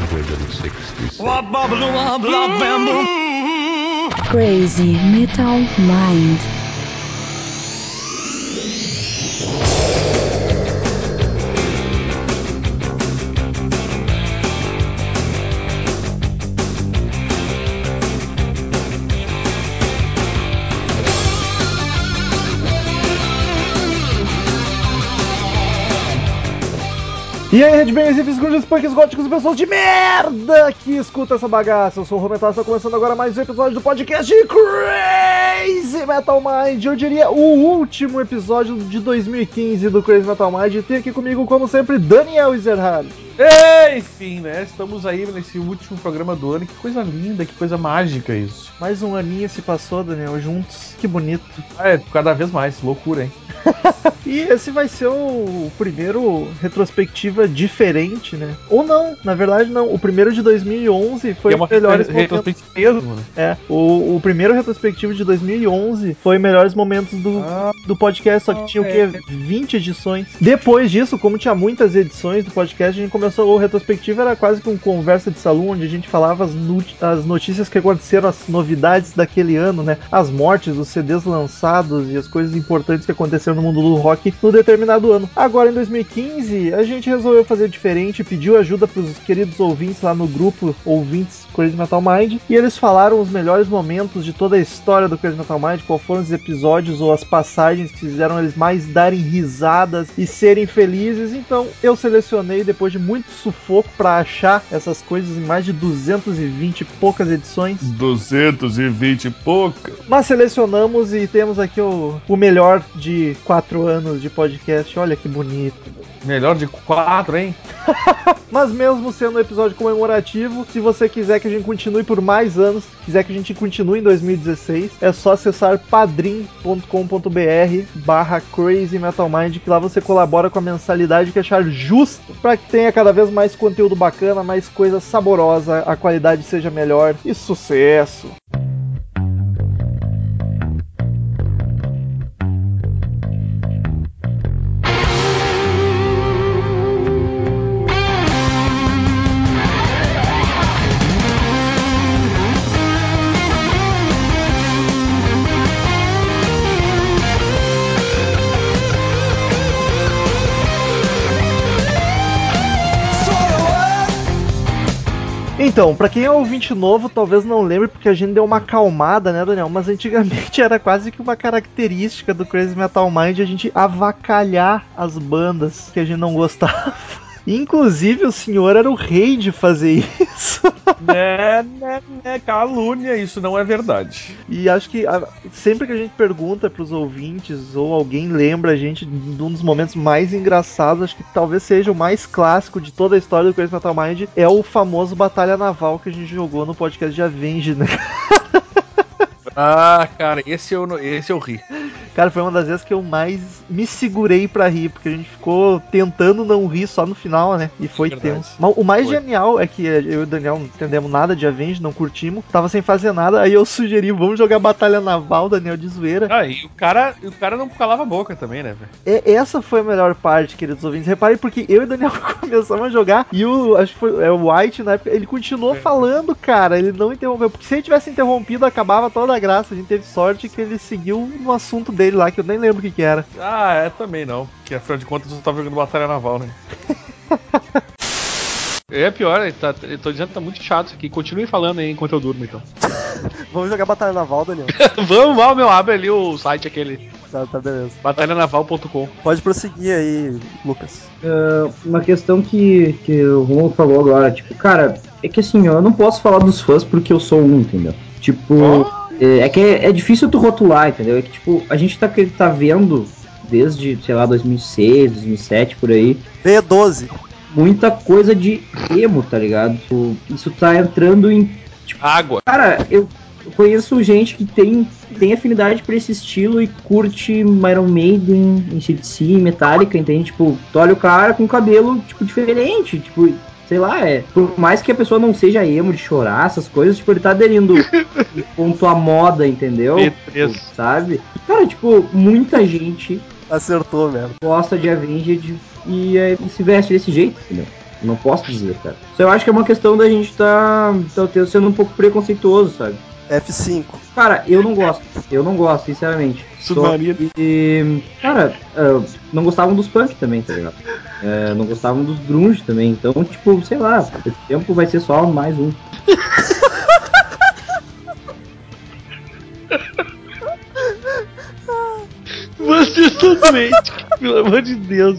166. Crazy Metal Mind. E aí, Redbangers e Viscondes, punks góticos e pessoas de merda que escuta essa bagaça. Eu sou o Rometal, está começando agora mais um episódio do podcast Crazy Metal Mind. Eu diria o último episódio de 2015 do Crazy Metal Mind. E tem aqui comigo, como sempre, Daniel Ezerhard. Enfim, né? Estamos aí nesse último programa do ano. Que coisa linda, que coisa mágica isso. Mais um aninho se passou, Daniel, juntos. Que bonito. É, cada vez mais, loucura, hein? E esse vai ser o primeiro retrospectiva diferente, né? Ou não, na verdade não. O primeiro de 2011 foi é uma melhores re- retrospectiva mesmo, né? É, o, o primeiro retrospectivo de 2011 foi melhores momentos do, Ah, do podcast, só que tinha o é. quê? 20 edições. Depois disso, como tinha muitas edições do podcast, a gente começou o retrospectivo, era quase que um conversa de salão, onde a gente falava as, as notícias que aconteceram, as novidades daquele ano, né? As mortes, os CDs lançados e as coisas importantes que aconteceram no mundo do rock no determinado ano. Agora, em 2015, a gente resolveu fazer diferente, pediu ajuda pros queridos ouvintes lá no grupo Ouvintes Crazy Metal Mind, e eles falaram os melhores momentos de toda a história do Crazy Metal Mind, qual foram os episódios ou as passagens que fizeram eles mais darem risadas e serem felizes. Então, eu selecionei depois de muito sufoco para achar essas coisas em mais de 220 e poucas edições. 220 e pouca. Mas selecionamos e temos aqui o, o melhor de quatro anos de podcast. Olha que bonito. Melhor de quatro, hein? Mas mesmo sendo um episódio comemorativo, se você quiser que a gente continue por mais anos, quiser que a gente continue em 2016, é só acessar padrim.com.br barra Crazy Metal Mind, que lá você colabora com a mensalidade que achar justo para que tenha cada vez mais conteúdo bacana, mais coisa saborosa, a qualidade seja melhor e sucesso! Então, pra quem é ouvinte novo, talvez não lembre, porque a gente deu uma acalmada, né, Daniel? Mas antigamente era quase que uma característica do Crazy Metal Mind a gente avacalhar as bandas que a gente não gostava. Inclusive, o senhor era o rei de fazer isso. né, né, né, calúnia, isso não é verdade. E acho que a- sempre que a gente pergunta pros ouvintes, ou alguém lembra a gente de um dos momentos mais engraçados, acho que talvez seja o mais clássico de toda a história do Crazy Metal Mind, é o famoso Batalha Naval que a gente jogou no podcast de Avenge, né? Ah, cara, esse eu, esse eu ri. Cara, foi uma das vezes que eu mais me segurei pra rir, porque a gente ficou tentando não rir só no final, né? E foi Verdade. tenso. Mas o mais Foi. genial é que eu e o Daniel não entendemos nada de Avenge, não curtimos, tava sem fazer nada, aí eu sugeri, vamos jogar Batalha Naval, Daniel de zoeira. Ah, e o cara, o cara não calava a boca também, né, velho? É, essa foi a melhor parte, queridos ouvintes. Reparem, porque eu e o Daniel começamos a jogar e o, acho que foi é, o White na época, ele continuou É. falando, cara. Ele não interrompeu. Porque se ele tivesse interrompido, acabava toda a graça. A gente teve sorte que ele seguiu no assunto dele lá, que eu nem lembro o que, que era. Ah, é também não. Porque afinal de contas eu tava jogando Batalha Naval, né? É pior, ele tá, eu tô dizendo que tá muito chato isso aqui. Continue falando aí enquanto eu durmo, então. Vamos jogar Batalha Naval, Daniel. Vamos, vamos, meu, abre ali o site aquele, tá, tá, beleza. batalhanaval.com. Pode prosseguir aí, Lucas. uma questão que, que o Romulo falou agora, tipo, cara, é que assim, eu não posso falar dos fãs porque eu sou um, entendeu? Tipo, é, é que é, é difícil tu rotular, entendeu? É que, tipo, a gente tá, que- tá vendo desde, sei lá, 2006, 2007, por aí, B12. muita coisa de emo, tá ligado? Tipo, isso tá entrando em. Água. Cara, eu conheço gente que tem, tem afinidade por esse estilo e curte Iron Maiden, ACDC, Metallica, entende? Tipo, tu olha o cara com cabelo, tipo, diferente, tipo, sei lá, é. Por mais que a pessoa não seja emo de chorar, essas coisas, tipo, ele tá aderindo ponto à moda, entendeu? P3. Tipo, sabe? Cara, tipo, muita gente Acertou, velho. gosta de Avenged e, é, e se veste desse jeito, entendeu? Não posso dizer, cara. Só eu acho que é uma questão da gente tá, tá sendo um pouco preconceituoso, sabe? F5. Cara, eu não gosto. Eu não gosto, sinceramente. Submarino. Que, cara, uh, não gostavam dos punk também, tá ligado? Uh, não gostavam dos grunge também. Então, tipo, sei lá, esse tempo vai ser só mais um. Vocês estão doentes, pelo amor de Deus.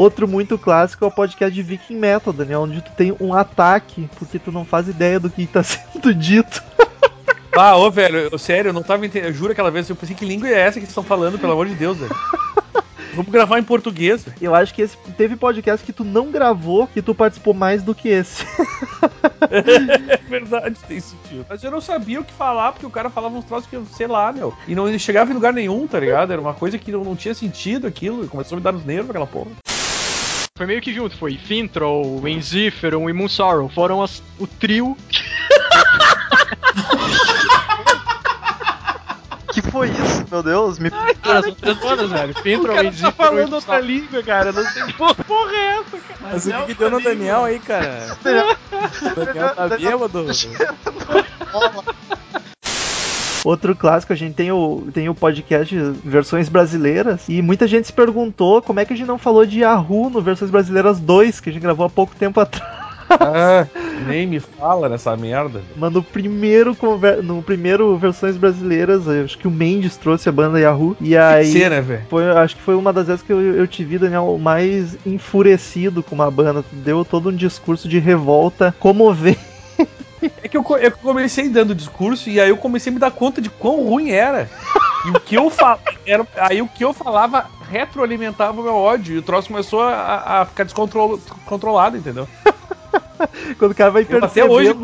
Outro muito clássico é o podcast de Viking Metal, Daniel, onde tu tem um ataque porque tu não faz ideia do que tá sendo dito. Ah, ô, velho, eu, sério, eu não tava entendendo. Eu juro aquela vez, eu pensei que língua é essa que vocês estão falando, pelo amor de Deus, velho. Vamos gravar em português. Eu acho que esse teve podcast que tu não gravou e tu participou mais do que esse. é verdade, tem sentido. Mas eu não sabia o que falar, porque o cara falava uns troços que eu sei lá, meu. E não chegava em lugar nenhum, tá ligado? Era uma coisa que não, não tinha sentido aquilo. Começou a me dar nos nervos aquela porra. Foi meio que junto, foi Fintroll, Enziferum e Moonsorrow. Foram as, o trio. que foi isso, meu Deus? Me Cara, são três bandas, velho. O Fintroll, cara tá falando outra língua, cara. Não sei que porra é essa, cara. Mas o que, que deu no Daniel aí, cara? O Daniel tá bêbado? Outro clássico, a gente tem o, tem o podcast Versões Brasileiras. E muita gente se perguntou como é que a gente não falou de Yahoo no Versões Brasileiras 2, que a gente gravou há pouco tempo atrás. Ah, nem me fala nessa merda. Mas no primeiro, conver- no primeiro Versões Brasileiras, eu acho que o Mendes trouxe a banda Yahoo. E aí. Ser, né, velho? Foi, acho que foi uma das vezes que eu, eu te vi, Daniel, mais enfurecido com uma banda. Deu todo um discurso de revolta comovente. É que eu, co- eu comecei dando discurso e aí eu comecei a me dar conta de quão ruim era. E o que eu falava, era, aí o que eu falava retroalimentava o meu ódio. E o troço começou a, a ficar descontrolado, entendeu? Quando o cara vai Eu até hoje-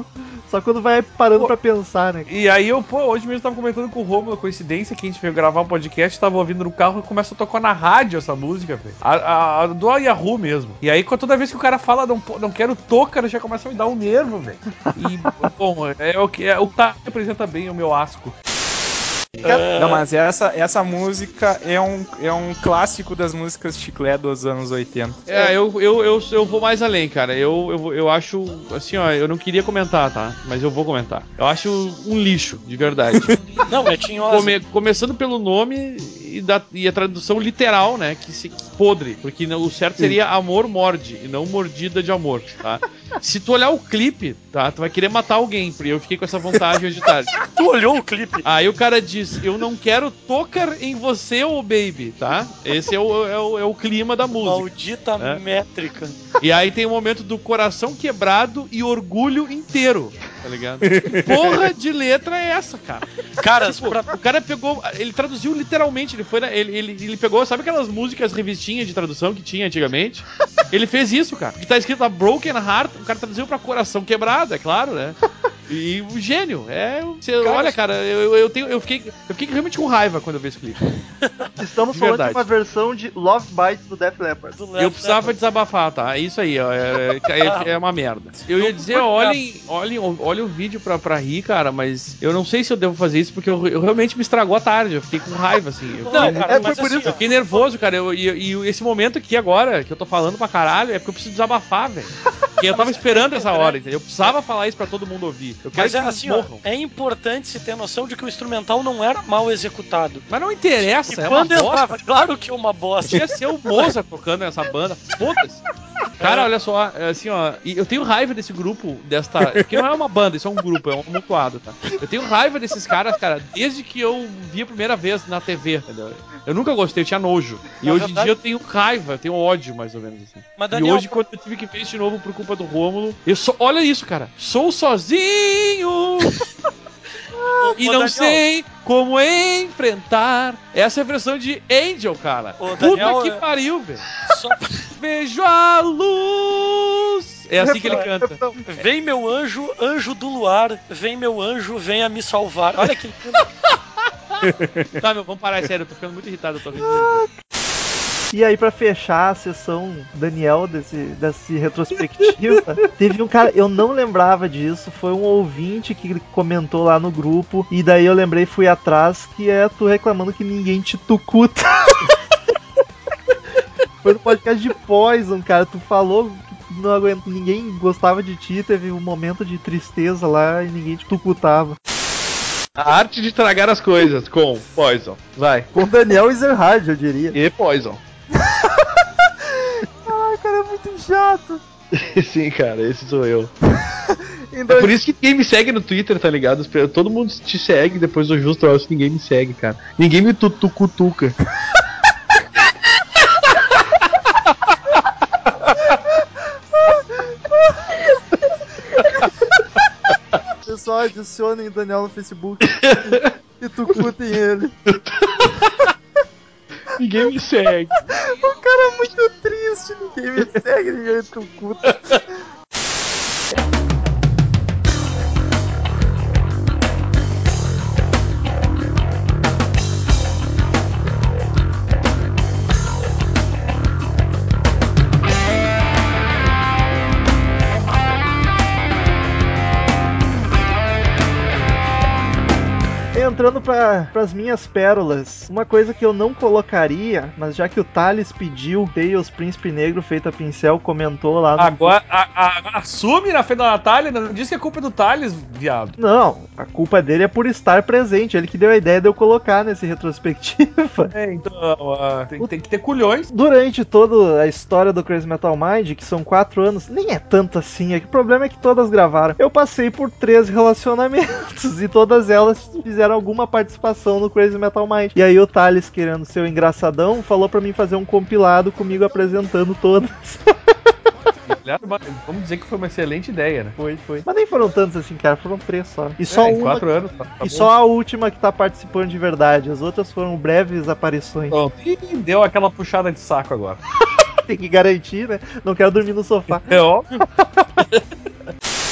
Só quando vai parando Pô. pra pensar, né? E aí eu, pô, hoje mesmo tava comentando com o Romulo, coincidência, que a gente veio gravar um podcast, tava ouvindo no carro e começa a tocar na rádio essa música, velho. A, a- a do Yahoo mesmo. E aí toda vez que o cara fala não, não quero tocar, já começa a me dar um nervo, velho. E, bom, é o que é, o tá representa bem o meu asco. Não, mas essa, essa música é um, é um clássico das músicas chiclé dos anos 80. É, eu, eu, eu, eu vou mais além, cara. Eu, eu, eu acho, assim, ó, eu não queria comentar, tá? Mas eu vou comentar. Eu acho um lixo, de verdade. Não, é tinhosa. Come- começando pelo nome e, da, e a tradução literal, né? Que se podre, porque o certo seria amor morde e não mordida de amor, tá? Se tu olhar o clipe, tá? Tu vai querer matar alguém, porque eu fiquei com essa vontade hoje de tarde. Tu olhou o clipe? Aí o cara diz: Eu não quero tocar em você, ô baby, tá? Esse é o, é o, é o clima da música. Maldita É. métrica. E aí tem o momento do coração quebrado e orgulho inteiro, tá ligado? Porra de letra é essa, cara? Cara, Tipo, pra- o cara pegou, ele traduziu literalmente, ele foi, na- ele, ele, ele pegou, sabe aquelas músicas revistinhas de tradução que tinha antigamente? Ele fez isso, cara. Que tá escrito lá Broken Heart, o cara traduziu pra coração quebrado, é claro, né? E o gênio, é. Você, olha, cara, eu, eu, tenho, eu, fiquei, eu fiquei realmente com raiva quando eu vi esse clipe. Estamos De falando verdade. de uma versão de Love Bites do Def Leppard. do Eu Left precisava Leppard. desabafar, tá? É isso aí, ó, é, é, é uma merda. Eu ia dizer, olhem, olhem, olhem o vídeo pra, pra rir, cara, mas eu não sei se eu devo fazer isso porque eu, eu realmente me estragou a tarde. Eu fiquei com raiva, assim. Eu, Não, fiquei- cara, é, mas assim, isso eu fiquei nervoso, cara. Eu- e, e esse momento aqui agora, que eu tô falando pra caralho, é porque eu preciso desabafar, velho. Porque eu tava esperando essa hora, entendeu? Eu precisava falar isso pra todo mundo ouvir. Eu quero Mas que é assim, ó, é importante se ter noção de que o instrumental não era mal executado. Mas não interessa, e é uma bosta. entrava, claro que é uma bosta. Podia ser o Mozart tocando essa banda. Foda-se. Cara, olha só, é assim, ó. e Eu tenho raiva desse grupo, desta. Porque não é uma banda, isso é um grupo, é um amontoado, tá? Eu tenho raiva desses caras, cara, desde que eu vi a primeira vez na TV, entendeu? Eu nunca gostei, eu tinha nojo. E Na hoje em verdade- dia eu tenho raiva, eu tenho ódio, mais ou menos assim. Mas, e Daniel, hoje, quando eu tive que ver isso de novo por culpa do Rômulo, eu sou. Olha isso, cara. Sou sozinho! E Ô, não Daniel. sei como enfrentar. Essa é a versão de Angel, cara. Ô, Daniel, Puta que é- pariu, velho. só- Vejo a luz. É assim que ele canta. Vem meu anjo, anjo do luar, vem meu anjo, venha me salvar. Olha que Tá, meu, vamos parar, é sério. Eu tô ficando muito irritado. Eu tô rindo. E aí, pra fechar a sessão Daniel desse, desse retrospectiva, teve um cara, eu não lembrava disso, foi um ouvinte que comentou lá no grupo, e daí eu lembrei e fui atrás, que é tu reclamando que ninguém te tucuta. Foi no podcast de Poison, cara. Tu falou que não aguenta, ninguém gostava de ti, teve um momento de tristeza lá e ninguém te tucutava. A arte de tragar as coisas com Poison. Vai. Com Daniel Ezerhard, eu diria. E Poison. Ai, cara, é muito chato. Sim, cara, esse sou eu. Em É por isso que ninguém me segue no Twitter, tá ligado? Todo mundo te segue depois do Justo Elcio, ninguém me segue, cara. Ninguém me tutucutuca. Pessoal, adicionem Daniel no Facebook e tucutem ele. Ninguém me segue. O cara é muito triste, ninguém me segue, ninguém me tucuta. Entrando para as minhas pérolas, uma coisa que eu não colocaria, mas já que o Thales pediu, Tails Príncipe Negro feito a pincel comentou lá no Agora, a- a- assume na frente da Natália, não diz que é culpa do Thales, viado. Não, a culpa dele é por estar presente. Ele que deu a ideia de eu colocar nesse retrospectiva. É, então, ah, tem, tem que ter culhões. Durante toda a história do Crazy Metal Mind, que são quatro anos, nem é tanto assim. É que o problema é que todas gravaram. Eu passei por três relacionamentos e todas elas fizeram alguma participação no Crazy Metal Mind. E aí o Thales, querendo ser o engraçadão, falou pra mim fazer um compilado comigo apresentando todas. Vamos dizer que foi uma excelente ideia, né? Foi, foi. Mas nem foram tantos assim, cara. Foram três só. E só É, uma. quatro anos. Tá, tá E bom. só a última que tá participando de verdade. As outras foram breves aparições. Pronto. Ih, deu aquela puxada de saco agora. Tem que garantir, né? Não quero dormir no sofá. É óbvio.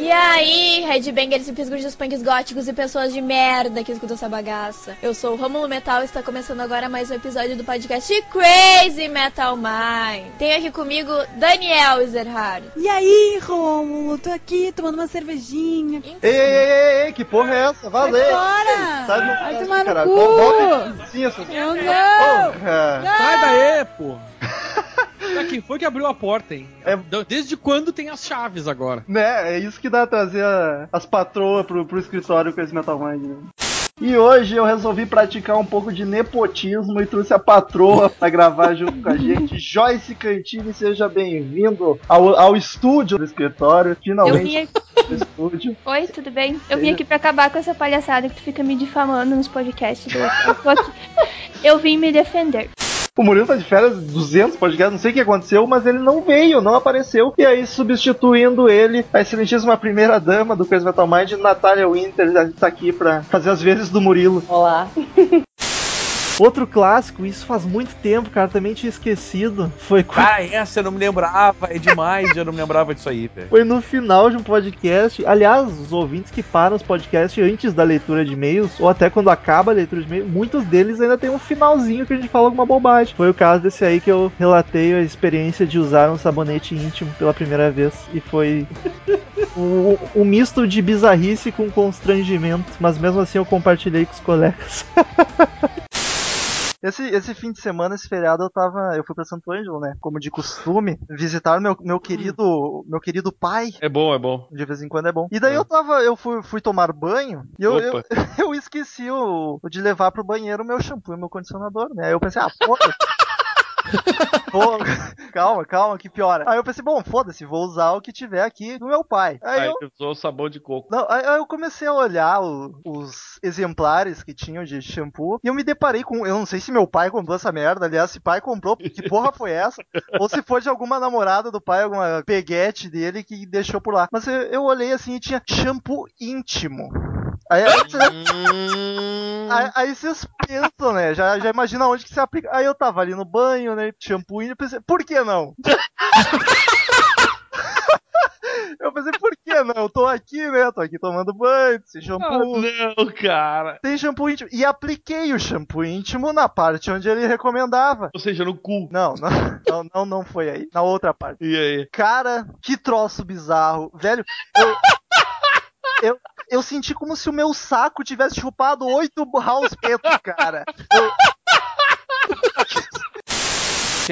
E aí, headbangers e pisgos punks góticos e pessoas de merda que escutam essa bagaça. Eu sou o Rômulo Metal e está começando agora mais um episódio do podcast Crazy Metal Mind. Tem aqui comigo Daniel Ezerhard. E aí, Rômulo? Tô aqui tomando uma cervejinha. Ei, ei, ei, ei, que porra é essa? Valeu! Sai fora! Sai do Vai tomar no caralho. cu! Aqui, isso. Eu não! Porra. Sai daí, pô. Quem foi que abriu a porta, hein? É- Desde quando tem as chaves agora? Né, é isso que dá trazer a- as patroas pro, pro escritório com esse Metal Mind, né? E hoje eu resolvi praticar um pouco de nepotismo e trouxe a patroa pra gravar junto com a gente. Joyce Cantini, seja bem-vindo ao, ao estúdio do escritório. Eu Finalmente vim aqui... no estúdio. Oi, tudo bem? Eu vim aqui pra acabar com essa palhaçada que tu fica me difamando nos podcasts. Eu, eu, eu vim me defender. O Murilo tá de férias, 200 podcasts, não sei o que aconteceu, mas ele não veio, não apareceu. E aí, substituindo ele, a excelentíssima primeira dama do Crazy Metal Mind, Natália Winter, tá aqui pra fazer as vezes do Murilo. Olá. Outro clássico, isso faz muito tempo, cara, também tinha esquecido. Foi, quando- Cara, essa eu não me lembrava. É demais, eu não me lembrava disso aí, velho. foi no final de um podcast. Aliás, os ouvintes que param os podcasts antes da leitura de e-mails, ou até quando acaba a leitura de e-mails, muitos deles ainda tem um finalzinho que a gente fala alguma bobagem. Foi o caso desse aí que eu relatei a experiência de usar um sabonete íntimo pela primeira vez. E foi um, um misto de bizarrice com constrangimento. Mas mesmo assim eu compartilhei com os colegas. Esse, esse fim de semana, esse feriado, eu tava. Eu fui pra Santo Ângelo, né? Como de costume, visitar meu, meu querido. Meu querido pai. É bom, é bom. De vez em quando é bom. E daí eu tava. Eu fui, fui tomar banho e eu, eu, eu esqueci o, o de levar pro banheiro o meu shampoo e meu condicionador, né? Aí eu pensei, ah, foda. Pô, calma, calma, que piora. Aí eu pensei, bom, foda-se, vou usar o que tiver aqui do meu pai. Aí Aí eu, usou sabão de coco. não, aí aí eu comecei a olhar o- os exemplares que tinham de shampoo e eu me deparei com. Eu não sei se meu pai comprou essa merda, aliás, se pai comprou, que porra foi essa? Ou se foi de alguma namorada do pai, alguma peguete dele que deixou por lá. Mas eu, eu olhei assim e tinha shampoo íntimo. Aí, aí, aí, aí vocês pensam, né? Já, já imagina onde que se aplica. Aí eu tava ali no banho, né? Shampoo íntimo, pensei, por que não? Eu pensei, por que não? Eu tô aqui, né? Tô aqui tomando banho, sem shampoo. não, cara. Tem shampoo íntimo. E apliquei o shampoo íntimo na parte onde ele recomendava. Ou seja, no cu. Não, não, não, não, não foi aí. Na outra parte. E aí? Cara, que troço bizarro. Velho, eu. Eu, eu senti como se o meu saco tivesse chupado oito house petos, cara. Eu-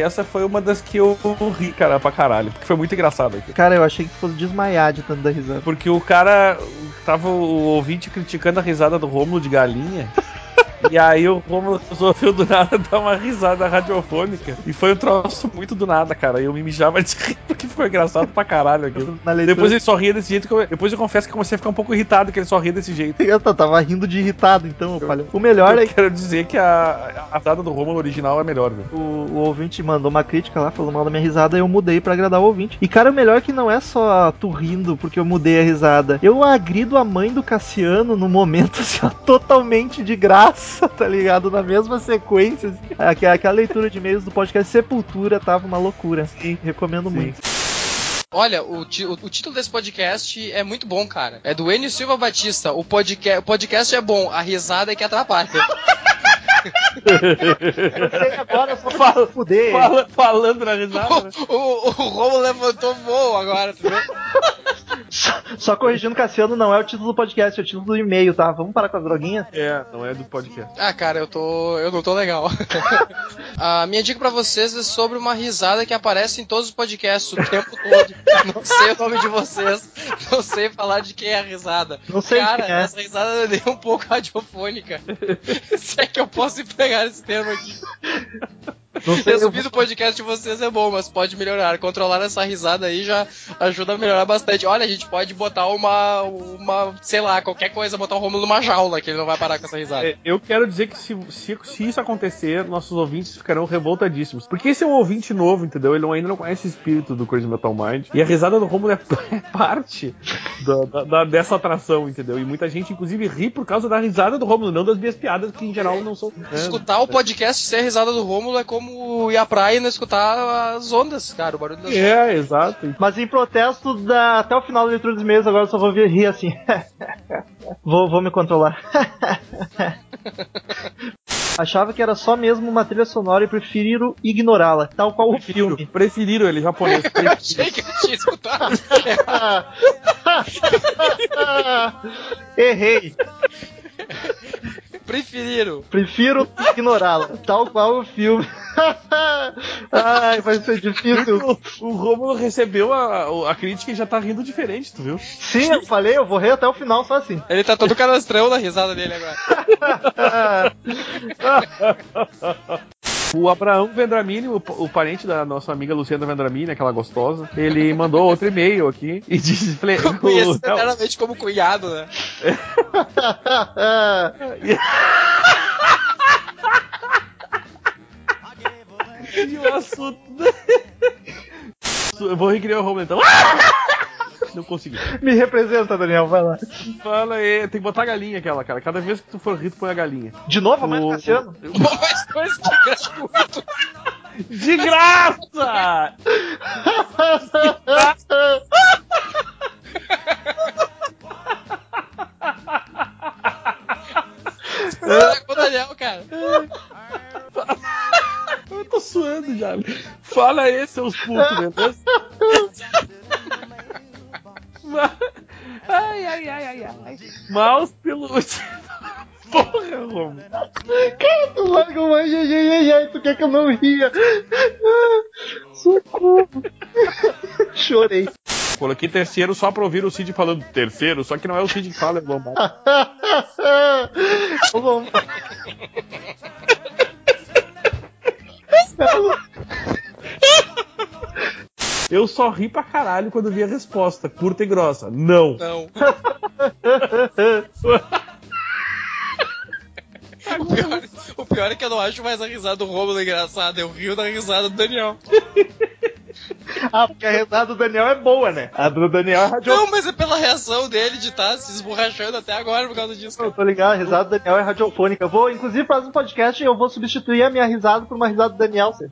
essa foi uma das que eu ri, cara, pra caralho. Porque foi muito engraçado aqui. Cara, eu achei que fosse desmaiar de tanto da risada. Porque o cara tava o ouvinte criticando a risada do Rômulo de galinha. E aí o Romulo resolveu do nada dar uma risada radiofônica. E foi um troço muito do nada, cara. Eu me mijava de rir porque ficou engraçado pra caralho aquilo. Leitura- Depois ele só ria desse jeito que eu, Depois eu confesso que comecei a ficar um pouco irritado que ele só ria desse jeito. Eu tava rindo de irritado, então eu falei. O melhor eu é quero dizer que a, a risada do Romulo original é melhor, velho. O, o ouvinte mandou uma crítica lá, falou mal da minha risada, e eu mudei pra agradar o ouvinte. E cara, o melhor é que não é só tu rindo porque eu mudei a risada. Eu agrido a mãe do Cassiano no momento, assim, ó, totalmente de graça, tá ligado? Na mesma sequência. Assim. Aqu- Aquela leitura de e-mails do podcast Sepultura tava uma loucura. Sim, recomendo muito. Olha, o, o- o título desse podcast é muito bom, cara. É do Enio Silva Batista. O, podca o podcast é bom, a risada é que atrapalha. agora só fala fuder. Fala- falando na risada. o, o, o Romulo levantou voo agora, tu? Só corrigindo, Cassiano, não é o título do podcast, é o título do e-mail, tá? Vamos parar com as droguinhas? É, não é do podcast. Ah, cara, eu tô. Eu não tô legal. A minha dica pra vocês é sobre uma risada que aparece em todos os podcasts o tempo todo. Não sei o nome de vocês. Não sei falar de quem é a risada. Não sei Cara, quem é. essa risada é nem um pouco radiofônica. Se é que eu posso empregar esse termo aqui. Eu Resumir do podcast de vocês é bom, mas pode melhorar. Controlar essa risada aí já ajuda a melhorar bastante. Olha, a gente pode botar uma, uma sei lá, qualquer coisa, botar o Romulo numa jaula, que ele não vai parar com essa risada. É, Eu quero dizer que se, se, se isso acontecer, nossos ouvintes ficarão revoltadíssimos. Porque esse é um ouvinte novo, entendeu? Ele ainda não conhece o espírito do Crazy Metal Mind. E a risada do Romulo é, é parte da- da- da- dessa atração, entendeu? E muita gente, inclusive, ri por causa da risada do Romulo, não das minhas piadas, que em geral não são. Escutar o podcast sem a risada do Rômulo é como ir à praia e não escutar as ondas, cara, o barulho das ondas. É, exato. Mas em protesto da, até o final da leitura dos e-mails, agora eu só vou vir rir assim. vou, vou me controlar. Achava que era só mesmo uma trilha sonora e prefiro ignorá-la, tal qual o filme. Preferiram ele, japonês. Eu achei que eu tinha escutado. Errei. Preferiram. Prefiro ignorá-la, tal qual o filme. Ai, vai ser difícil. O, o Romulo recebeu a, a crítica e já tá rindo diferente, tu viu? Sim, eu falei, eu vou rir até o final só assim. Ele tá todo canastrão na risada dele agora. O Abraão Vendramini, o, o parente da nossa amiga Luciana Vendramini, aquela gostosa, ele mandou outro e-mail aqui e disse: falei, Conheço o- eternamente como cunhado, né? E o assunto. Eu vou recriar o Romulo então. Não consegui. Me representa, Daniel, vai lá. Fala aí, tem que botar a galinha aquela, cara. Cada vez que tu for rir, tu põe a galinha. De novo, a mãe do O- Cassiano? Mas coisa de gratuito. De graça! É com o Daniel, cara. Eu tô suando já. Fala aí, seus putos, beleza? Ai, ai, ai, ai, ai. Mouse pelúcia. Porra, Romulo. Cara, tu larga uma ai, ai, ai, ai, ai, tu quer que eu não ria? Socorro. Chorei. Coloquei terceiro só pra ouvir o Cid falando terceiro, só que não é o Cid que fala, é o Lombardo. Ô, Lombardo. Eu só ri pra caralho quando vi a resposta, curta e grossa. Não. Não. O pior, o pior é que eu não acho mais a risada do Romulo engraçada, eu rio da risada do Daniel. Ah, porque a risada do Daniel é boa, né? A do Daniel é radiofônica. Não, mas é pela reação dele de estar se esborrachando até agora por causa disso. Eu tô ligado, a risada do Daniel é radiofônica. Eu vou, inclusive, fazer um podcast e eu vou substituir a minha risada por uma risada do Daniel.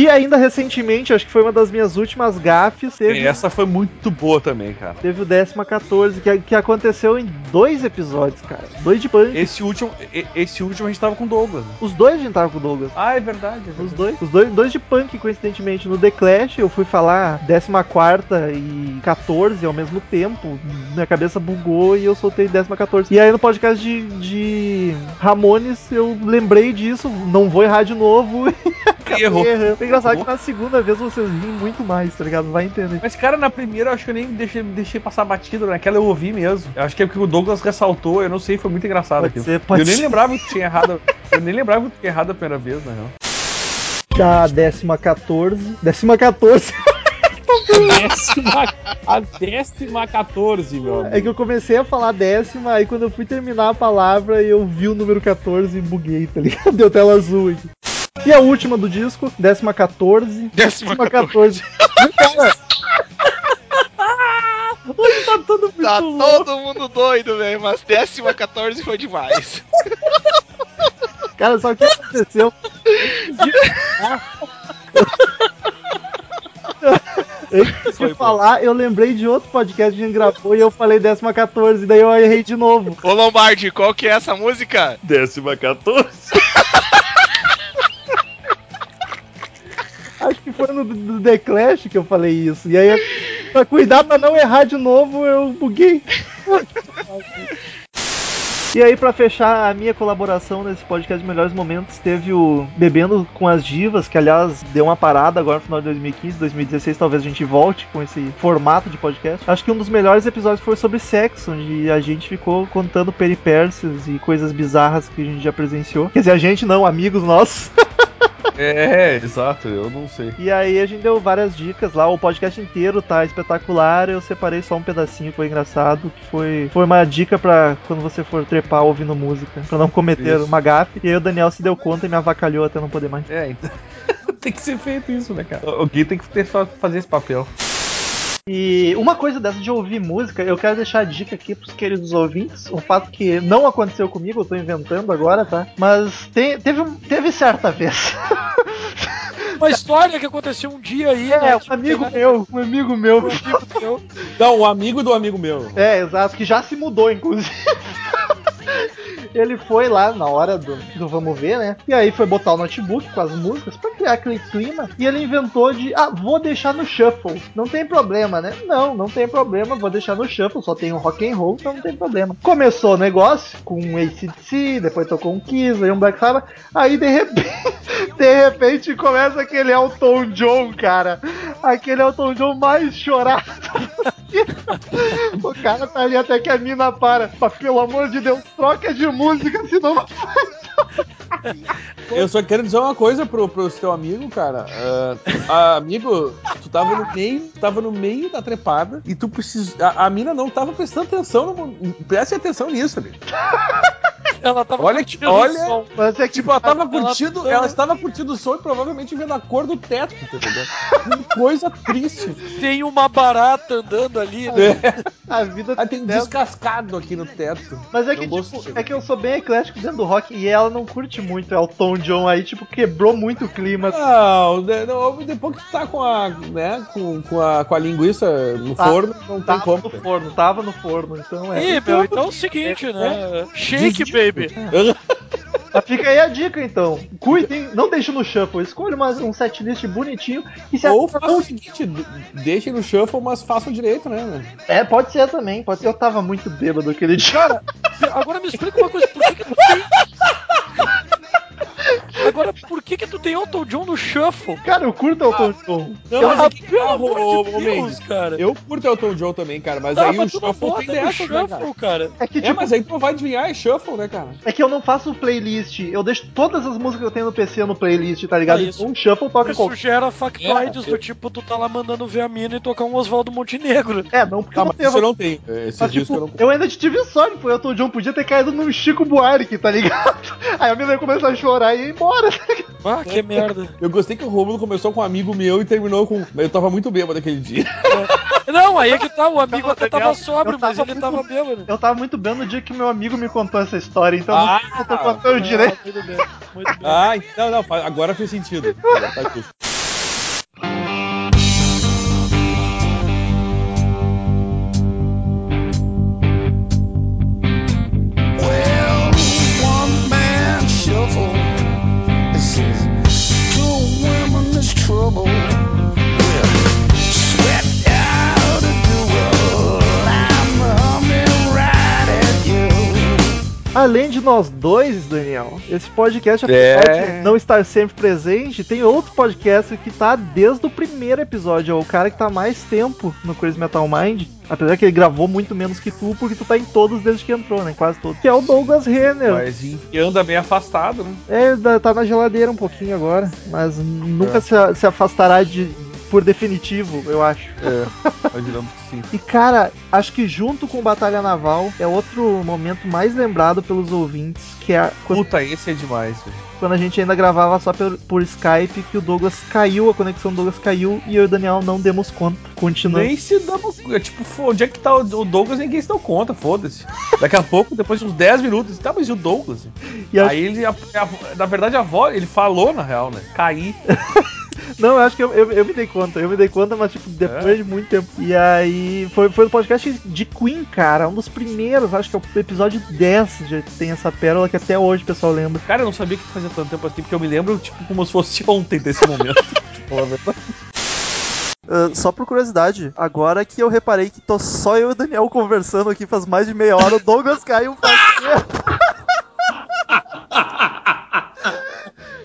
Que ainda recentemente, acho que foi uma das minhas últimas gafes, teve, Essa foi muito boa também, cara. teve o décima 14, que, que aconteceu em dois episódios, cara. Dois de punk. Esse último, e- esse último a gente tava com o Douglas. né? Os dois a gente tava com o Douglas. Ah, é verdade. é Os verdade. dois, os dois, dois de punk, coincidentemente. No The Clash eu fui falar 14 e 14 ao mesmo tempo. Minha cabeça bugou e eu soltei 14. E aí no podcast de, de Ramones eu lembrei disso, não vou errar de novo. E errou. errando. É engraçado que na segunda vez vocês riem muito mais, tá ligado? Vai entender. Mas, cara, na primeira eu acho que eu nem deixei, deixei passar batido, naquela eu ouvi mesmo. Eu acho que é porque o Douglas ressaltou, eu não sei, foi muito engraçado Pode aquilo. ser, pode eu nem lembrava que tinha errado. Eu nem lembrava que tinha errado a primeira vez, na real. Da décima 14. Décima 14. Décima, a décima 14, meu amigo. É que eu comecei a falar décima, aí quando eu fui terminar a palavra, eu vi o número 14 e buguei, tá ligado? Deu tela azul aqui. E a última do disco, décima 14. Décima Décima 14. Cara, Hoje tá todo muito Tá louco. todo mundo doido, velho, mas décima 14 foi demais. Cara, só que aconteceu. Antes de falar, eu lembrei de outro podcast que a gente gravou e eu falei décima 14, daí eu errei de novo. Ô Lombardi, qual que é essa música? Décima 14. Acho que foi no do The Clash que eu falei isso. E aí, pra cuidar pra não errar de novo, eu buguei. E aí, pra fechar a minha colaboração nesse podcast de melhores momentos, teve o Bebendo com as Divas, que aliás deu uma parada agora no final de 2015, 2016, talvez a gente volte com esse formato de podcast. Acho que um dos melhores episódios foi sobre sexo, onde a gente ficou contando peripécias e coisas bizarras que a gente já presenciou. Quer dizer, a gente não, amigos nossos. É, exato, eu não sei. E aí a gente deu várias dicas lá, o podcast inteiro tá espetacular, eu separei só um pedacinho que foi engraçado, que foi, foi uma dica pra quando você for trepar ouvindo música, pra não cometer Isso. uma gafe. E aí o Daniel se deu conta e me avacalhou até não poder mais. É, então. tem que ser feito isso, né, cara? Alguém tem que ter, fazer esse papel. E uma coisa dessa de ouvir música, eu quero deixar a dica aqui pros queridos ouvintes, um fato que não aconteceu comigo, eu tô inventando agora, tá? Mas te- teve, um- teve certa vez. Uma história que aconteceu um dia aí, É, né? um amigo meu, um amigo meu. Não, o amigo do amigo meu. É, exato, que já se mudou, inclusive. Ele foi lá na hora do, do vamos ver, né? E aí foi botar o notebook com as músicas pra criar aquele clima. E ele inventou de, ah, vou deixar no shuffle. Não tem problema, né? Não, não tem problema, vou deixar no shuffle. Só tem um rock and roll, então não tem problema. Começou o negócio com um ACDC, depois tocou um Kiss, aí um Black Sabbath. Aí de repente, de repente começa aquele Elton John, cara. Aquele Elton John mais chorado. O cara tá ali até que a mina para. Mas pelo amor de Deus, troca de música, senão não Eu só quero dizer uma coisa pro, pro teu amigo, cara. Ah, amigo, tu tava no meio, tava no meio da trepada e tu precis... a, a mina não tava prestando atenção, no... preste atenção nisso, amigo. Ela tava Olha, curtindo o olha, som. Mas é que tipo, ela tava Ela- curtindo, ela estava curtindo o som e provavelmente vendo a cor do teto, tá entendeu? Que coisa triste. Tem uma barata andando ali, né? a vida Ah, tem um descascado aqui no teto. Mas é que, tipo, é que eu sou bem eclético dentro do rock e ela não curte muito Elton John aí, tipo, quebrou muito o clima. Não, né, não, depois que tu tá com a, né, com, com a, com a linguiça no Tá. forno, não tem Tava como. no forno, tava no forno, então é. Ih, meu, então é o seguinte, né? Shake, baby. Mas fica aí a dica então. Cuidem, não deixe no shuffle, escolha uma, um setlist bonitinho e se Ou faça o seguinte, d- deixem no shuffle, mas façam direito, né? É, pode ser também, pode ser. Eu tava muito bêbado aquele dia. Cara, agora me explica uma coisa, por que, que tu tem. Agora, por que que tu tem Elton John no shuffle? Cara, eu curto Elton John. Não, Eu- mas é Pelo ah, amor de Deus, cara. Eu curto Elton John também, cara, mas Tá, aí o mas tu não shuffle bota tem né, cara? shuffle, cara. É que, É, tipo, mas aí tu vai adivinhar, é shuffle, né, cara? é que eu não faço playlist. Eu deixo todas as músicas que eu tenho no PC no playlist, tá ligado? Ah, isso- então um shuffle toca Isso qualquer. gera factoides É, do tipo, tu tá lá mandando ver a mina e tocar um Oswaldo Montenegro. É, não, porque Tá, eu não mas tenho. isso eu não tenho. Esses Mas, tipo, eu não eu ainda tive sorte, pô. O Elton John podia ter caído num Chico Buarque, tá ligado? Aí a menina começou a chorar e ia embora. Ah, que merda. Eu gostei que o Romulo começou com um amigo meu e terminou com. Eu tava muito bêbado aquele dia. Não, aí é que tá, o amigo Não, até tava sóbrio, mas ele muito- tava bêbado. Eu tava muito bem no dia que meu amigo me contou essa história, então Ah, não tô contando direito. Ah, muito bem, muito bem. Ah, não, não, fa- agora fez sentido. Agora tá justo. Além de nós dois, Daniel, esse podcast, É. apesar de não estar sempre presente, tem outro podcast que tá desde o primeiro episódio. É o cara que tá mais tempo no Crazy Metal Mind. Apesar que ele gravou muito menos que tu, porque tu tá em todos desde que entrou, né? Quase todos. Que é o Douglas Renner. Mas e anda meio afastado, né? É, tá na geladeira um pouquinho agora, mas nunca É. se afastará de por definitivo, eu acho. É, imaginamos que sim. E cara, acho que junto com Batalha Naval é outro momento mais lembrado pelos ouvintes, que é quando, Puta, esse é demais, velho. quando a gente ainda gravava só por, por Skype, que o Douglas caiu, a conexão do Douglas caiu e eu e o Daniel não demos conta. Continuando. Nem se damos. É tipo, onde é que tá o Douglas? Ninguém se deu conta, foda-se. Daqui a pouco, depois de uns 10 minutos, tá, mas e o Douglas? E acho- Aí ele, a- a- na verdade, a voz, ele falou na real, né? Caí. Não, eu acho que eu, eu, eu me dei conta, eu me dei conta, mas tipo, depois É? de muito tempo. E aí, foi, foi no podcast de Queen, cara, um dos primeiros, acho que é o episódio 10, já tem essa pérola que até hoje o pessoal lembra. Cara, eu não sabia que fazia tanto tempo assim, porque eu me lembro, tipo, como se fosse ontem desse momento. Verdade. Ah, só por curiosidade, agora que eu reparei que tô só eu e o Daniel conversando aqui faz mais de meia hora, o Douglas caiu faz tempo.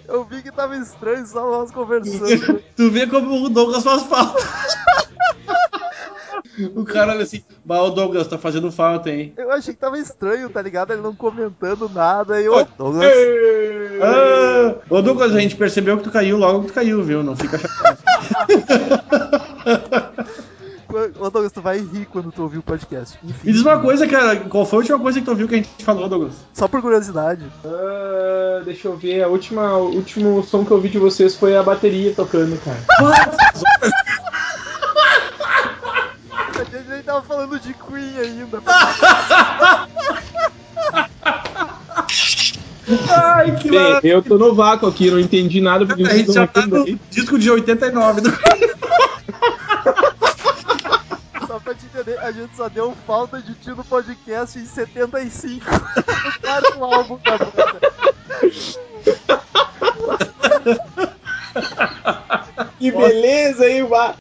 Eu vi que tava estranho só nós conversando. Tu vê como o Douglas faz falta. O cara olha assim, bah, o Douglas tá fazendo falta, hein? Eu achei que tava estranho, tá ligado? Ele não comentando nada. E eu, Douglas, Ah, ô Douglas, a gente percebeu que tu caiu logo que tu caiu, viu? Não fica chateado. ô Douglas, tu vai rir quando tu ouvir o podcast. Enfim, Me diz uma coisa, cara, qual foi a última coisa que tu ouviu que a gente falou, Douglas? só por curiosidade. Ah, deixa eu ver, a última, o último som que eu vi de vocês foi a bateria tocando, cara. A gente nem tava falando de Queen ainda. Ai, que Bem, eu tô no vácuo aqui, não entendi nada porque A gente vocês já estão tá no aí. disco de 89 do a gente só deu falta de ti no podcast em 75. o quarto álbum da banda. Que beleza, hein, Vá?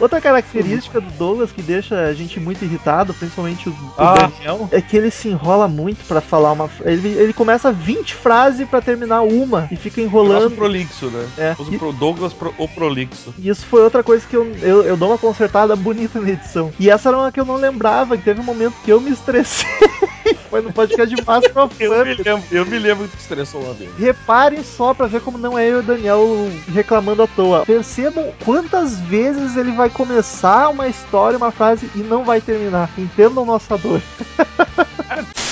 Outra característica do Douglas que deixa a gente muito irritado, principalmente o, o Ah. Daniel, é que ele se enrola muito pra falar uma. Ele, ele começa 20 frases pra terminar uma e fica enrolando. prolixo, né? É. Usa o pro Douglas pro, o prolixo. E isso foi outra coisa que eu, eu, eu dou uma consertada bonita na edição. E essa era uma que eu não lembrava, que teve um momento que eu me estressei. foi no podcast de Master of Eu me lembro, eu me lembro que estressou uma vez. Reparem só pra ver como não é eu e o Daniel reclamando à toa. Percebam quantas vezes ele vai começar uma história, uma frase e não vai terminar. Entendam nossa dor.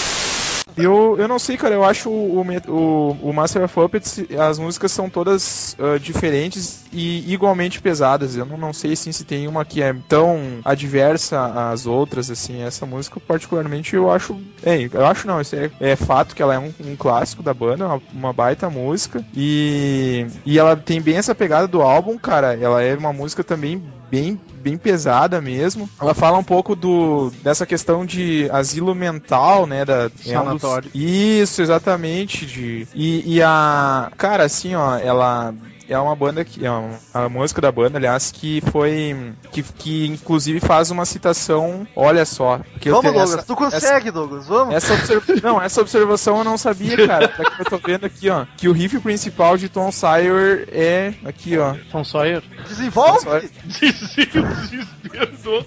Eu, eu não sei, cara, eu acho o, o, o, Master of Puppets, as músicas são todas ah, diferentes e igualmente pesadas. Eu não, não sei assim, se tem uma que é tão adversa às outras, assim. Essa música, particularmente, eu acho. É, eu acho não, isso é, é fato que ela é um, um clássico da banda, uma, uma baita música. E, e ela tem bem essa pegada do álbum, cara. Ela é uma música também bem bem pesada mesmo. Ela fala um pouco do dessa questão de asilo mental, né, da é um dos- Isso, exatamente, de e, e a cara assim, ó, ela é uma banda que é uma, a música da banda, aliás, que foi que, que inclusive faz uma citação, olha só, porque eu Vamos, tenho Douglas, essa- tu consegue, Douglas, vamos? essa observ- Não, essa observação eu não sabia, cara. Até que eu tô vendo aqui, ó. Que o riff principal de Tom Sawyer é. Aqui, ó. Tom Sawyer? Desenvolve!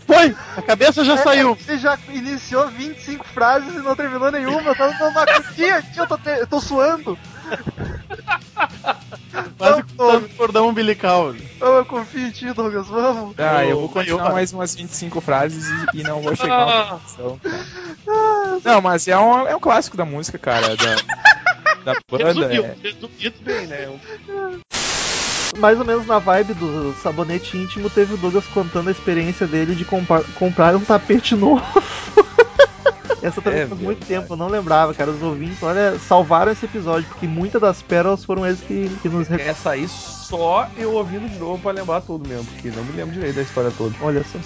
Foi! A cabeça já É, saiu. Você já iniciou 25 frases e não terminou nenhuma. Eu tô dando uma agonia aqui, eu tô, te- eu tô suando. Cortando o cordão umbilical. Eu confio em ti, Douglas, vamos. Ah, eu vou continuar mais umas 25 frases e, e não vou chegar a uma conclusão. Não, mas é um, é um clássico da música, cara. Da, da banda. Resumiu, É. bem, né? Mais ou menos na vibe do sabonete íntimo, teve o Douglas contando a experiência dele de compa- comprar um tapete novo. Essa também É faz muito tempo, eu não lembrava, cara. Os ouvintes, olha, salvaram esse episódio, porque muitas das pérolas foram eles que, que nos Essa aí só eu ouvindo de novo pra lembrar tudo mesmo, porque não me lembro direito da história toda. Olha só.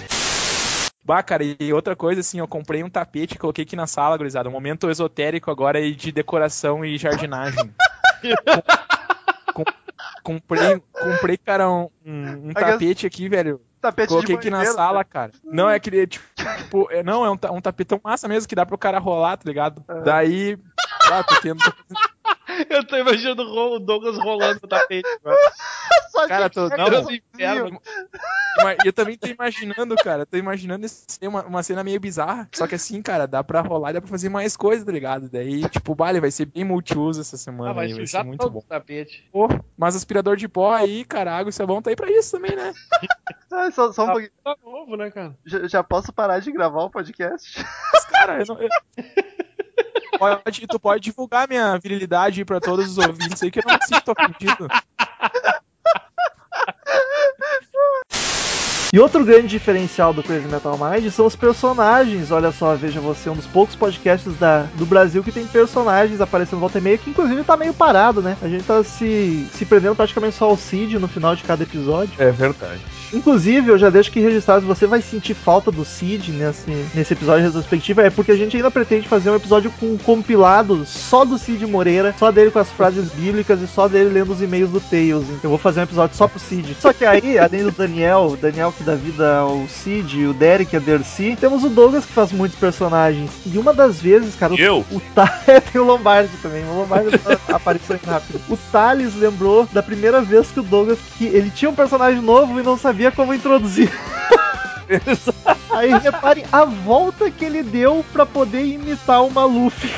Bah, cara, e outra coisa, assim, eu comprei um tapete e coloquei aqui na sala, gurizada. Um momento esotérico agora e de decoração e jardinagem. Com- com- comprei, comprei, cara, um, um- um tapete aqui, velho. Tapete Coloquei aqui na sala, cara. Não, é aquele, tipo, tipo, é- não, é um, um tapetão massa mesmo que dá pro cara rolar, tá ligado? Daí, Ah, tendo. Eu tô imaginando o Douglas rolando no tapete. agora. Cara, tô. Não, inferno. Eu também tô imaginando, cara. Tô imaginando uma, uma cena meio bizarra. Só que assim, cara, dá pra rolar e dá pra fazer mais coisas, tá ligado? Daí, tipo, vale, vai ser bem multiuso essa semana. Ah, vai aí, vai ser muito bom. tapete. Pô, mas aspirador de pó aí, cara, água e sabão tá aí pra isso também, né? Ah, só, só um pouquinho. Tá novo, né, cara? Já, já posso parar de gravar o podcast? Mas, cara, eu não. eu- Pode, tu pode divulgar minha virilidade aí pra todos os ouvintes aí que eu não me sinto ofendido. E outro grande diferencial do Crazy Metal Mind são os personagens. Olha só, veja você, um dos poucos podcasts da, do Brasil que tem personagens aparecendo volta e meia, que inclusive tá meio parado, né? A gente tá se, se prendendo praticamente só ao Cid no final de cada episódio. É verdade. Inclusive, eu já deixo aqui registrado, se você vai sentir falta do Cid nesse, nesse episódio retrospectiva, é porque a gente ainda pretende fazer um episódio com um compilado só do Cid Moreira, só dele com as frases bíblicas e só dele lendo os e-mails do Tails. Então eu vou fazer um episódio só pro Cid. Só que aí, além do Daniel, o Daniel que dá vida ao Cid, o Derek, a Dercy, temos o Douglas que faz muitos personagens. E uma das vezes, cara, o, Eu? o Ta- é, tem o Lombardi também. O Lombardi apareceu rápido. O Thales lembrou da primeira vez que o Douglas que ele tinha um personagem novo e não sabia como introduzir. Aí reparem a volta que ele deu pra poder imitar o Maluf.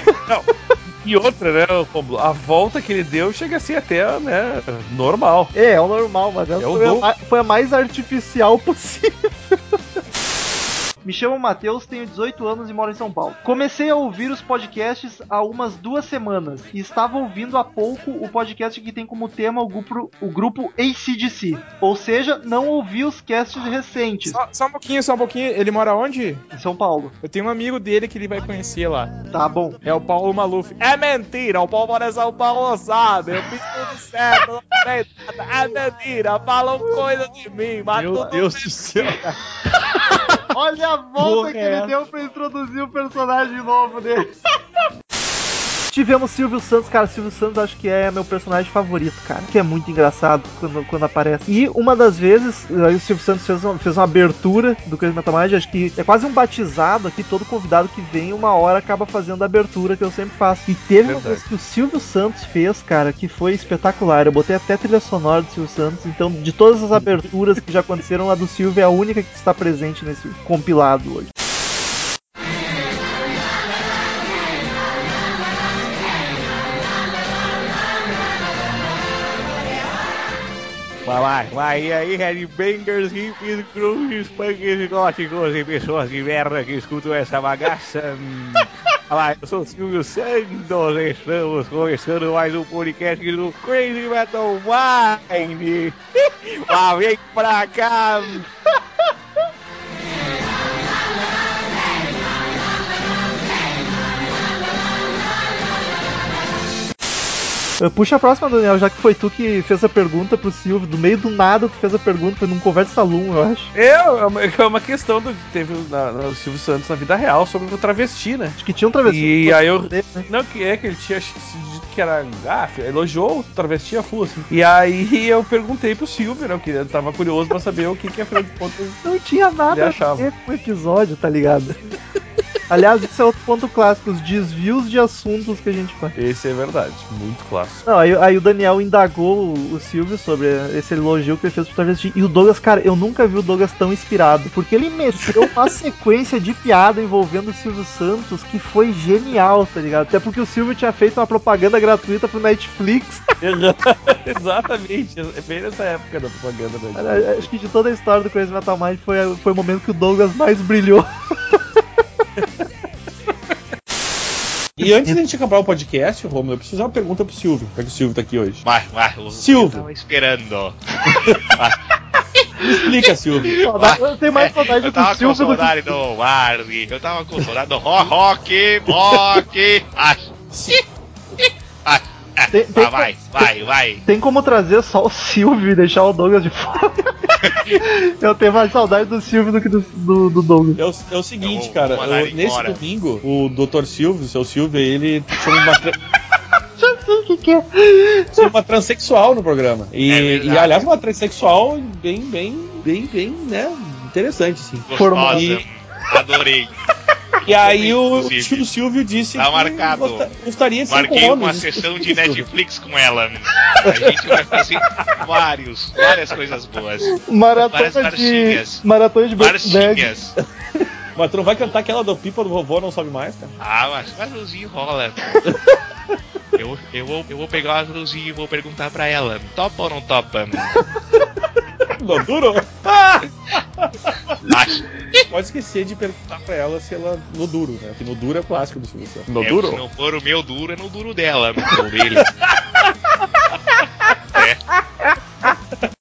E outra, né, Romulo? A volta que ele deu chega a ser até, né, normal. É, é o normal, mas É o foi, a, foi a mais artificial possível. Me chamo Matheus, tenho 18 anos e moro em São Paulo. Comecei a ouvir os podcasts há umas duas semanas e estava ouvindo há pouco o podcast que tem como tema o grupo, o grupo ACDC. Ou seja, não ouvi os casts recentes. Só, só um pouquinho, só um pouquinho. Ele mora onde? Em São Paulo. Eu tenho um amigo dele que ele vai conhecer lá. Tá bom. É o Paulo Maluf. É mentira, o Paulo mora em São Paulo, sabe? Eu fiz tudo certo, não. É mentira, falam coisa de mim, mas Meu tudo Deus bem. do céu. Olha a volta Porra, que é ele essa? deu pra introduzir o personagem novo dele. Tivemos Silvio Santos, cara. Silvio Santos acho que é meu personagem favorito, cara. Que é muito engraçado quando, quando aparece. E uma das vezes, aí o Silvio Santos fez uma, fez uma abertura do Crazy Metal Mind, acho que é quase um batizado aqui. Todo convidado que vem, uma hora acaba fazendo a abertura que eu sempre faço. E teve uma Verdade. vez que o Silvio Santos fez, cara, que foi espetacular. Eu botei até trilha sonora do Silvio Santos. Então, de todas as aberturas que já aconteceram, a do Silvio é a única que está presente nesse compilado hoje. Vai, vai, vai, e aí, headbangers, hippies, grunges, punks, góticos e pessoas de merda que escutam essa bagaça. Vai, eu sou o Silvio Santos, estamos começando mais um podcast do Crazy Metal Mind. Vá, vem pra cá. Puxa a próxima, Daniel, já que foi tu que fez a pergunta pro Silvio. Do meio do nada, tu fez a pergunta, foi num conversa salão, eu acho. É, é uma, questão do que teve na, no Silvio Santos na vida real sobre o travesti, né? Acho que tinha um travesti. E aí eu. dele, né? Não, que é que ele tinha se dito que era. Ah, elogiou o travesti a full, assim. E aí eu perguntei pro Silvio, né? Que eu tava curioso pra saber o que, que afinal de contas. Não tinha nada a achava. ver com o episódio, tá ligado? Aliás, esse é outro ponto clássico, os desvios de assuntos que a gente faz. Esse é verdade, muito clássico. Não, aí, aí o Daniel indagou o, o Silvio sobre esse elogio que ele fez pro travesti. E o Douglas, cara, eu nunca vi o Douglas tão inspirado. Porque ele meteu uma sequência de piada envolvendo o Silvio Santos que foi genial, tá ligado? Até porque o Silvio tinha feito uma propaganda gratuita pro Netflix. Exatamente, é bem nessa época da propaganda da Cara, acho que de toda a história do Crazy Metal Mind foi, foi o momento que o Douglas mais brilhou. E antes da gente acabar o podcast, Romulo, eu preciso fazer uma pergunta pro Silvio, já que o Silvio tá aqui hoje. Vai, vai, o Silvio. tava esperando. Me explica, Silvio. Saudade- eu tenho mais saudade Eu do tava com Silvio do que saudade do Marley. Eu tava com saudade do ro- rock, rock. Ai. Ah, Tem- tem- ah, vai, vai, vai. Tem como trazer só o Silvio e deixar o Douglas de fora? eu tenho mais saudade do Silvio do que do, do, do Douglas. É o, é o seguinte, Eu cara, eu- nesse embora. domingo, o Dr. Silvio, seu Silvio, ele tinha uma, tra- Já sei o que, que é. tinha uma transexual no programa. E, É e, aliás, uma transexual bem, bem, bem, bem, né, interessante, sim. Gostosa. E- Adorei. E aí o tio Silvio disse Tá que marcado. gosta- gostaria de Marquei uma sessão de Netflix com ela. A gente vai fazer vários, várias coisas boas. Maratona Várias de. Maratona de. Marchinhas. Mas tu não vai cantar aquela do pipa do vovô, não sabe mais, cara? Ah, mas o azulzinho rola. Eu, eu, vou, eu vou pegar o azulzinho e vou perguntar pra ela: topa ou não topa? No duro? Acho. Pode esquecer de perguntar pra ela se ela no duro, né? Porque no duro é clássico do Silvio Santos. É, Se não for o meu duro, é no duro dela, ou dele. É.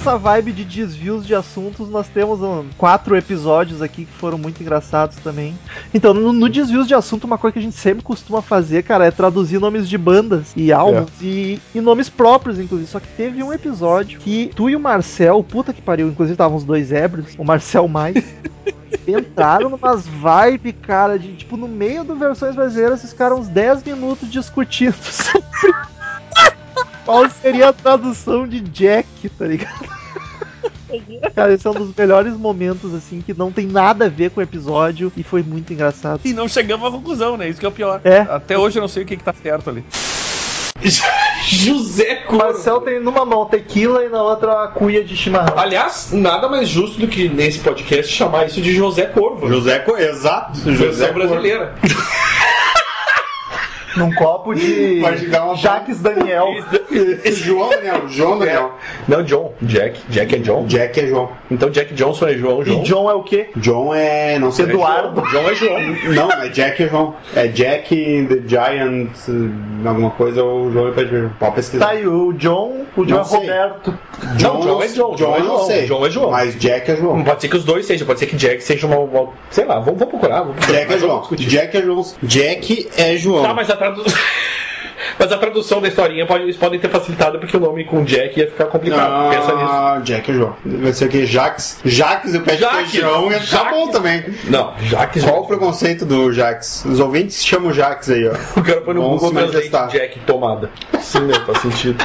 nessa vibe de desvios de assuntos, nós temos um, quatro episódios aqui que foram muito engraçados também. Então, no, no desvios de assunto, uma coisa que a gente sempre costuma fazer, cara, é traduzir nomes de bandas e álbuns e, e nomes próprios, inclusive. Só que teve um episódio que tu e o Marcel, puta que pariu, inclusive estavam os dois ébrios, o Marcel mais. Entraram numas vibe, cara, de tipo, no meio do versões brasileiras, esses ficaram uns 10 minutos discutindo sobre qual seria a tradução de Jack, tá ligado? Cara, esse é um dos melhores momentos, assim, que não tem nada a ver com o episódio e foi muito engraçado. E não chegamos à conclusão, né? Isso que é o pior. É. Até hoje eu não sei o que, que tá certo ali. José Corvo. Marcel tem numa mão tequila e na outra a cuia de chimarrão. Aliás, nada mais justo do que nesse podcast chamar isso de José Corvo. José Corvo, exato. José Corvo. brasileira. Num copo de Vai uma- Jaques Daniel. João Daniel, João Daniel. Não, John. Jack. Jack é John. Jack é João. Então Jack Johnson é João, João. E John é o quê? John é. não sei. Eduardo. John é João. Não, é Jack é João. É Jack the Giant, alguma coisa, ou João é pra ver. Pode pesquisar. Tá aí, o John, o John Não é sei. Roberto. Não, John é John. John, John é João. sei. João é João. Mas Jack é Não João. pode ser que os dois sejam, pode ser que Jack seja uma. uma- sei lá, vamos, procurar. Vamos procurar. Jack é João. Jack é João. Jack é João. Tá, mas a Mas a tradução da historinha pode, eles podem ter facilitado porque o nome com Jack ia ficar complicado. Pensa nisso. Ah, Jack é João. Vai ser o quê? Jax? Jax, eu peço Jaques. feijão ia ficar bom também. Não, Jack Qual o preconceito do Jax? Os ouvintes chamam Jax aí, ó. O cara foi no Google. Translate Jack tomada. Sim, né? Faz sentido.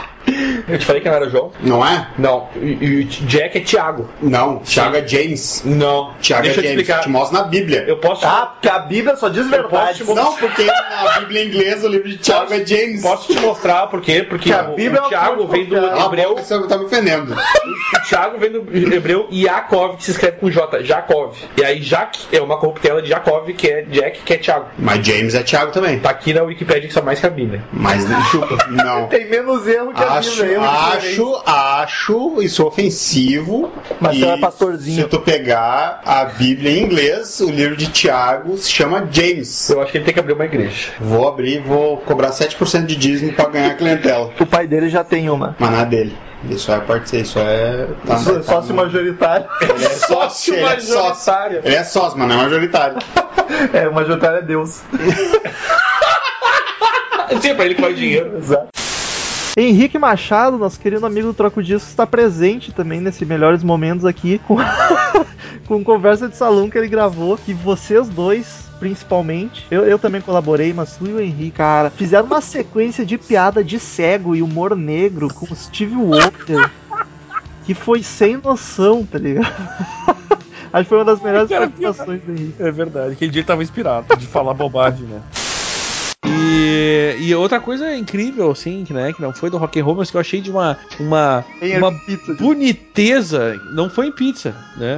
Eu te falei que não era João? Não é? Não. E, e Jack é Thiago. Não, Thiago é James. Não. Thiago Deixa é eu te James. explicar. Te mostra na Bíblia. Eu posso. Ah, porque a Bíblia só diz verdade. Não, porque na Bíblia inglesa o livro de Thiago é James. Posso te mostrar por quê? Porque Que a o, Bíblia é o fonte vem do hebreu. você tá me ofendendo. O Thiago vem do hebreu Yaakov, que se escreve com J, Jacob. E aí Jack é uma corruptela de Jacob, que é Jack, que é Thiago. Mas James é Thiago também. Tá aqui na Wikipedia que só mais que a Bíblia. Mas chupa. Não. Tem menos erro que a Acho, diferente. acho, acho isso ofensivo. Mas e você é pastorzinho. Se tu pegar a Bíblia em inglês, o livro de Tiago se chama James. Eu acho que ele tem que abrir uma igreja. Vou abrir, vou cobrar 7% de dízimo pra ganhar a clientela. O pai dele já tem uma. Mas não é dele. Isso é parte, isso é. tá- Só- tá- Sócio majoritário. Ele é sócio, ele é sócio. Ele é sócio, mas não é majoritário. É, o majoritário é Deus. Sim, pra ele que vai dinheiro. Exato. Henrique Machado, nosso querido amigo do Troco Disco, está presente também nesses melhores momentos aqui com, com conversa de salão que ele gravou. Que vocês dois, principalmente, eu, eu também colaborei, mas tu e o Henrique, cara, fizeram uma sequência de piada de cego e humor negro com o Steve Wonder que foi sem noção, tá ligado? Acho que foi uma das melhores Cara, participações do Henrique. É verdade, aquele dia ele tava inspirado de falar bobagem, né? E, e outra coisa incrível, assim, que, né, que não foi do Rock and Roll, mas que eu achei de uma, uma, uma pizza. boniteza, não foi em pizza, né?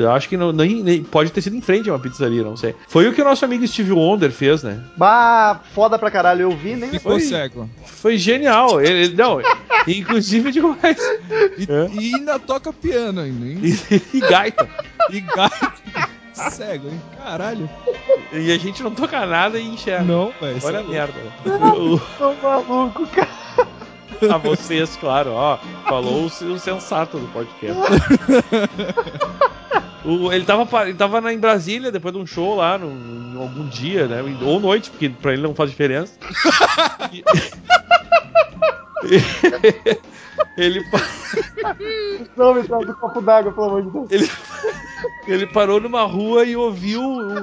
Eu acho que não, nem, nem- pode ter sido em frente a uma pizzaria, não sei. Foi o que o nosso amigo Steve Wonder fez, né? Bah, foda pra caralho, eu vi, nem Ficou cego. Foi genial. Ele, ele- não, inclusive digo mais. E, e ainda toca piano ainda, hein? E, e gaita. E gaita. Cego, hein? Caralho. E a gente não toca nada e enxerga. Não, velho. Olha a é merda. Tô maluco, cara. A vocês, claro, ó. Falou o, o sensato do podcast. O- ele, tava, ele tava na- em Brasília depois de um show lá, no, em algum dia, né? Ou noite, porque pra ele não faz diferença. E- Ele, Não, me traz um copo d'água, pelo amor de Deus. ele, ele parou numa rua e ouviu,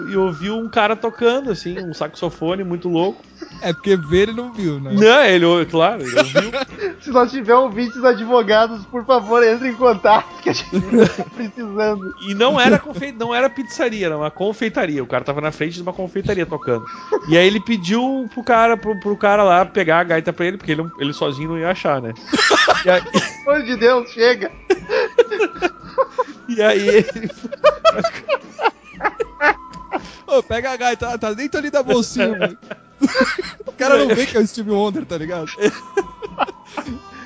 e ouviu um cara tocando, assim, um saxofone muito louco. É porque ver ele não viu, né? Não, ele, ou- claro, ele ouviu. Se nós tiver ouvintes advogados, por favor, entre em contato, que a gente tá precisando. E não era, confe... não era pizzaria, era uma confeitaria. O cara tava na frente de uma confeitaria tocando. E aí ele pediu pro cara, pro, pro cara lá pegar a gaita pra ele, porque ele, ele sozinho não ia achar, né? E aí, Pelo amor de Deus, chega. e aí ele. Ô, pega a gaita, tá dentro ali da bolsinha, mano. O cara não vê que é o Steve Wonder, tá ligado?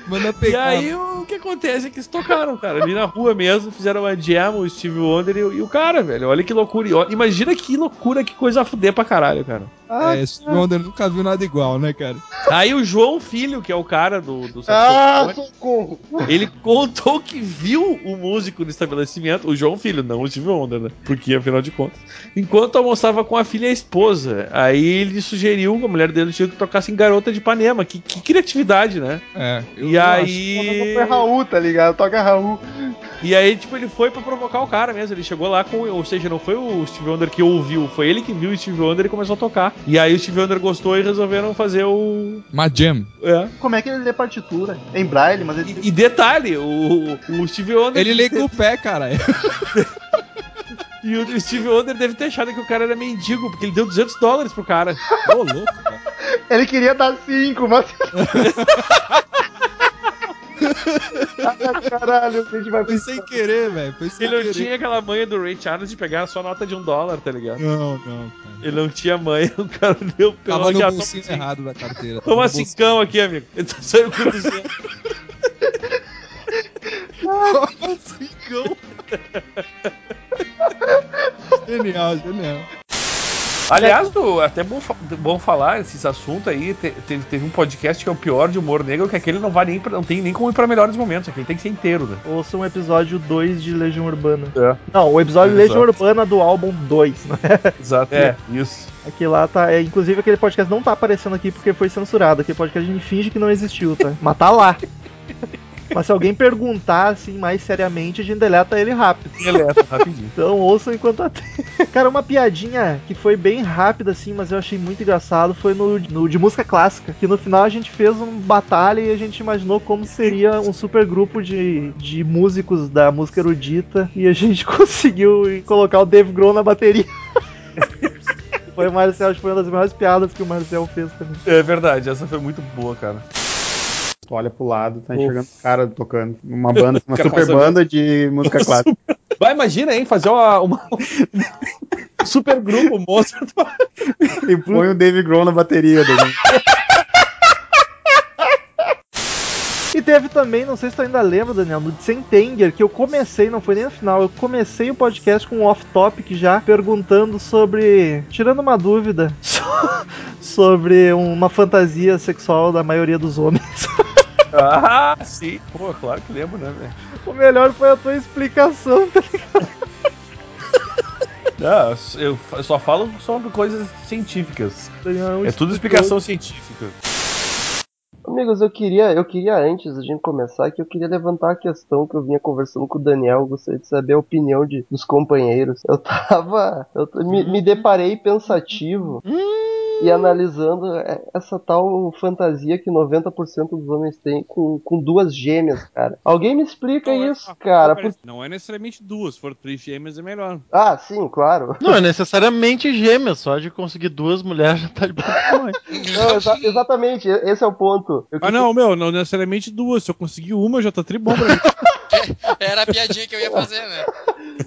Manda E pegar. aí o que acontece é que eles tocaram, cara, ali na rua mesmo, fizeram uma jam, o Steve Wonder e, o- e o cara, velho. Olha que loucura. E ó, imagina que loucura, que coisa a fuder pra caralho, cara. É, Steve Wonder nunca viu nada igual, né, cara? Aí o João Filho, que é o cara do, do Ah, saxofone, socorro. ele contou que viu o músico no estabelecimento, o João Filho, não o Steve Wonder, né? Porque afinal de contas. Enquanto almoçava com a filha e a esposa, aí ele sugeriu, a mulher dele sugeriu que tocasse em Garota de Ipanema. Que, que criatividade, né? É. E aí. foi Raul, tá ligado? Toca Raul. E aí, tipo, ele foi pra provocar o cara mesmo. Ele chegou lá com. Ou seja, não foi o Steve Wonder que ouviu, foi ele que viu o Steve Wonder e começou a tocar. E aí o Steve Wonder gostou e resolveram fazer o. Uma jam. É. Como é que ele lê partitura? Em braille, mas ele. E detalhe, o, o Steve Wonder. Ele lê com o pé, cara. E o Steve Wonder deve ter achado que o cara era mendigo, porque ele deu 200 dólares pro cara. Ô, louco, cara. Ele queria dar cinco, mas. ah, caralho, a gente vai Foi sem querer, velho. Foi sem Ele não querer. tinha aquela manha do Ray Charles de pegar só nota de um dólar, tá ligado? Não, não, cara. Ele não tinha manha, o cara deu pelo Tava no bolsinho toma- errado da carteira. Toma bolsinho- cincão aqui, amigo. Ele tá saindo com 200. Toma cincão. Genial, genial. Aliás, do- até bom, bom falar esses assuntos aí. te- teve, teve um podcast que é o pior de humor negro, que aquele não vai nem pra- não tem nem como ir pra melhores momentos. Aquele tem que ser inteiro, né? Ouça um episódio 2 de Legião Urbana. É. Não, o episódio Exato. Legião Urbana do álbum 2, né? Exato. É, isso. Aqui lá tá. É, inclusive aquele podcast não tá aparecendo aqui porque foi censurado. Aquele podcast a gente finge que não existiu, tá? Mas tá lá. Mas se alguém perguntar assim mais seriamente, a gente deleta ele rápido. Deleta, rapidinho. Então ouçam enquanto até. Cara, uma piadinha que foi bem rápida assim, mas eu achei muito engraçado foi no, no de música clássica. Que no final a gente fez um batalha e a gente imaginou como seria um super grupo de, de músicos da música erudita. E a gente conseguiu colocar o Dave Grohl na bateria. Foi o Marcel, acho que foi uma das melhores piadas que o Marcel fez também. É verdade, essa foi muito boa, cara. Tu olha pro lado, tá enxergando os caras tocando. Uma banda, uma Cara, super banda de música clássica. Vai, imagina, hein, fazer uma, uma- um super grupo, Mozart. E põe o Dave Grohl na bateria. Dele. E teve também, não sei se tu ainda lembra, Daniel, no Sentenger, que eu comecei, não foi nem no final, eu comecei o podcast com um off-topic já, perguntando sobre. tirando uma dúvida so- sobre uma fantasia sexual da maioria dos homens. Ah, sim. Pô, claro que lembro, né, velho? o melhor foi a tua explicação, tá ligado? Não, eu só falo sobre coisas científicas. É tudo explicação científica. Amigos, eu queria, eu queria antes da gente começar que eu queria levantar a questão que eu vinha conversando com o Daniel, gostaria de saber a opinião de, dos companheiros. Eu tava, eu me, me deparei pensativo e analisando é, essa tal fantasia que 90% dos homens têm com, com duas gêmeas, cara. Alguém me explica isso, cara? por- Não é necessariamente duas, se for três gêmeas é melhor. Ah, sim, claro. Não é necessariamente gêmeas, só de conseguir duas mulheres já tá de. Não, exa- exatamente, esse é o ponto. Eu Ah, não, meu, não necessariamente duas. Se eu conseguir uma, já tá tribom pra mim. Era a piadinha que eu ia fazer, né?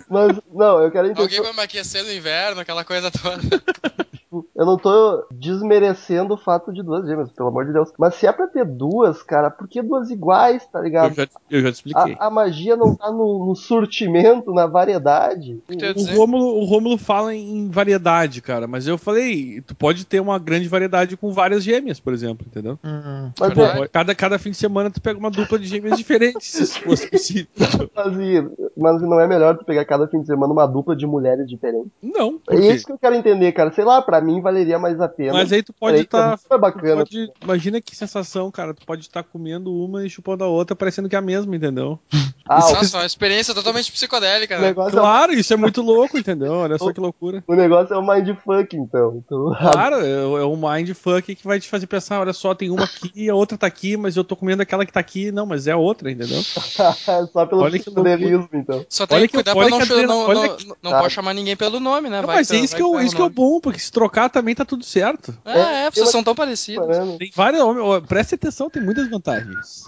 Mas, não, eu quero entender. Alguém vai me aquecer no inverno, aquela coisa toda. Eu não tô desmerecendo o fato de duas gêmeas, pelo amor de Deus. Mas se é pra ter duas, cara, por que duas iguais, tá Eu ligado? já, eu já te expliquei. A, a magia não tá no, no surtimento, na variedade. O Rômulo, o Rômulo fala em variedade, cara, mas eu falei, tu pode ter uma grande variedade com várias gêmeas, por exemplo, entendeu? Mas Pô, é- cada, cada fim de semana tu pega uma dupla de gêmeas diferentes, se fosse possível. Mas, mas não é melhor tu pegar cada fim de semana uma dupla de mulheres diferentes? Não. É isso que eu quero entender, cara. Sei lá, pra mim valeria mais a pena. Mas aí tu pode estar. Foi bacana. imagina que sensação, cara. Tu pode estar comendo uma e chupando a outra, parecendo que é a mesma, entendeu? Ah, Nossa, uma experiência totalmente psicodélica, né? é- Claro, isso é muito louco, entendeu? Olha só que loucura. O negócio é o mindfuck, então. então Claro, é, é o mindfuck que vai te fazer pensar, olha só, tem uma aqui, a outra tá aqui, mas eu tô comendo aquela que tá aqui. Não, mas é a outra, entendeu? Só pelo Olha que psicodelismo, então. Só tem Olha que que- cuidar pra olha não, que não, olha não, que- não Tá. pode chamar ninguém pelo nome, né? Não, Vai mas que- é isso, vai que, eu, isso que é bom, porque se trocar também tá tudo certo. É, é, vocês são tão parecidos. Tem várias. ó, Preste atenção, tem muitas vantagens.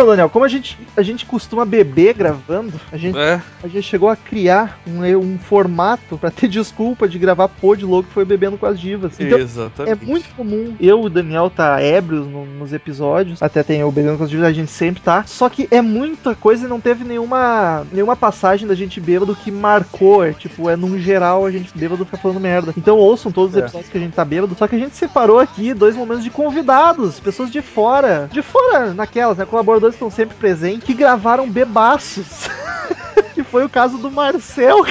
Então, Daniel, como a gente, a gente costuma beber gravando, a gente, É. a gente chegou a criar um, um formato pra ter desculpa de gravar pod louco que foi bebendo com as divas. Então, é Exatamente. muito comum eu e o Daniel tá ébrios no- nos episódios, até tem o Bebendo com as Divas, a gente sempre tá. Só que é muita coisa e não teve nenhuma, nenhuma passagem da gente bêbado que marcou. É tipo, é num geral a gente bêbado fica falando merda. Então ouçam todos os É. episódios que a gente tá bêbado. Só que a gente separou aqui dois momentos de convidados, pessoas de fora. De fora naquelas, né? Colaboradores que estão sempre presentes, que gravaram bebaços. que foi o caso do Marcel,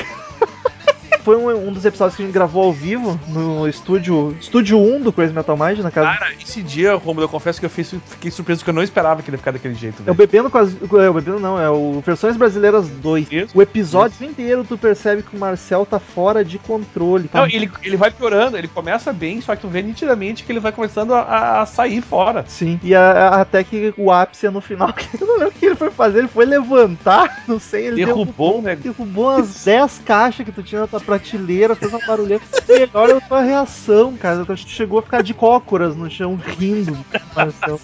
Foi um, um dos episódios que a gente gravou ao vivo no estúdio estúdio 1 do Crazy Metal Mind, na casa. Cara, esse dia, Romulo, eu confesso que eu fiz- fiquei surpreso porque eu não esperava que ele ficar daquele jeito, É o. Bebendo as. É o Bebendo não, é o Versões Brasileiras 2. O episódio inteiro tu percebe que o Marcel tá fora de controle. Tá? Não, ele, ele vai piorando, ele começa bem, só que tu vê nitidamente que ele vai começando a, a sair fora. Sim. E a- a- até que o ápice é no final. que Eu não lembro o que ele foi fazer. Ele foi levantar, não sei, ele Derrubou, né? derrubou umas 10 caixas que tu tinha tua prateleira, fez uma barulheira. E olha a tua reação, cara. Tu chegou a ficar de cócoras no chão rindo. Marcel.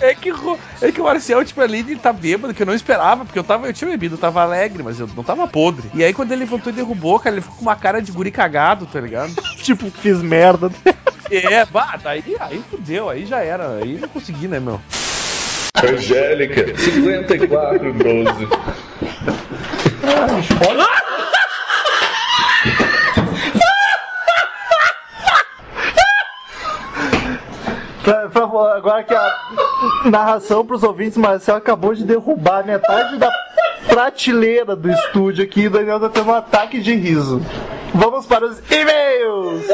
É que, é que o Marcel, tipo, ali ele tá bêbado, que eu não esperava, porque eu tava, eu tinha bebido, eu tava alegre, mas eu não tava podre. E aí quando ele levantou e derrubou, cara, ele ficou com uma cara de guri cagado, tá ligado? tipo, fiz merda. É, bah, daí aí fudeu, aí já era, aí não consegui, né, meu? Angélica, 5412. Pra- agora que a narração pros ouvintes, Marcel acabou de derrubar metade da prateleira do estúdio aqui e o Daniel tá tendo um ataque de riso. Vamos para os e-mails!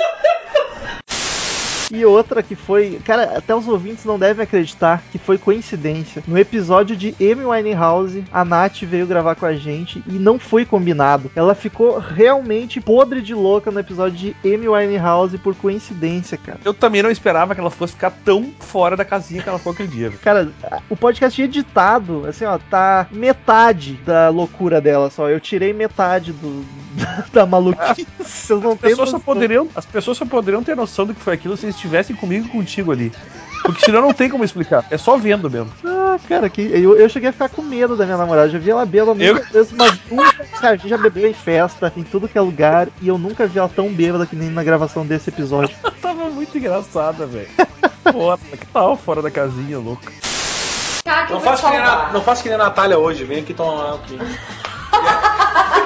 E outra que foi, cara, até os ouvintes não devem acreditar que foi coincidência. No episódio de Amy Winehouse, a Nath veio gravar com a gente e não foi combinado. Ela ficou realmente podre de louca no episódio de Amy Winehouse por coincidência, cara. Eu também não esperava que ela fosse ficar tão fora da casinha que ela ficou aquele dia. Cara, o podcast editado, assim, ó, tá metade da loucura dela só. Eu tirei metade do da maluquice. Vocês não As têm pessoas, só poderiam, as pessoas só poderiam ter noção do que foi aquilo se eles estivessem comigo e contigo ali. Porque senão não tem como explicar. É só vendo mesmo. Ah, cara, que eu, eu cheguei a ficar com medo da minha namorada. Já vi ela bêbada muitas vezes, mas nunca. Cara, a gente já bebeu em festa, em tudo que é lugar, e eu nunca vi ela tão bêbada que nem na gravação desse episódio. Tava muito engraçada, velho. Porra, que tal fora da casinha, louco. Não faça, que nem a, não faça que nem a Natália hoje, vem aqui tomar aqui.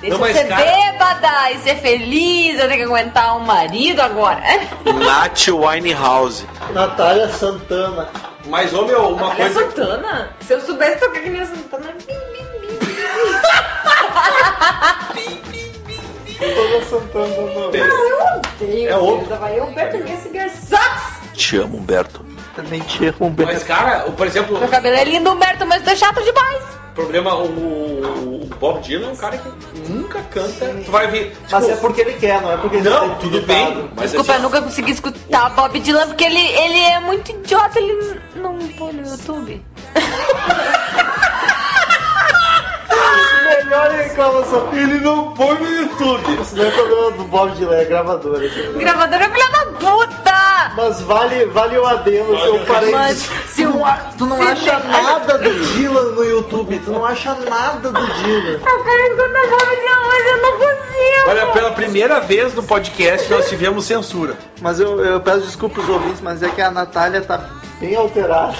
Deixa Não, eu mas, ser cara- bêbada e ser feliz, eu tenho que aguentar um marido agora. Nath Winehouse. Natália Santana. Mas, ô meu, uma Olha a coisa. Santana. Se eu soubesse tocar que nem a Santana. Toda Santana não. Eu odeio. É outro. Vai Gessinger Sucks. Te amo, Humberto. Também te amo, Humberto. Mas, cara, o- por exemplo, Meu cabelo é lindo, Humberto, mas tu é chato demais. O problema, o, o- o Bob Dylan é um cara que nunca canta. Tu vai ver. Mas tipo, é porque ele quer, não é porque ele Não, tá tudo bem. Mas Desculpa, assim, eu nunca consegui escutar Bob Dylan porque ele, ele é muito idiota, ele não põe no YouTube. Melhor reclamação. Ele não põe no YouTube. Isso não é problema do Bob Dylan, é gravadora. Gravador é filha da puta! Mas vale, vale o adendo, seu parênteses. Mas não, tu não acha nada do Dylan no YouTube. Tu não acha nada do Dylan. Eu quero escutar Bob Dylan, mas eu não consigo. Olha, pela primeira vez no podcast nós tivemos censura. Mas eu, eu peço desculpa aos ouvintes, mas é que a Natália tá bem alterada.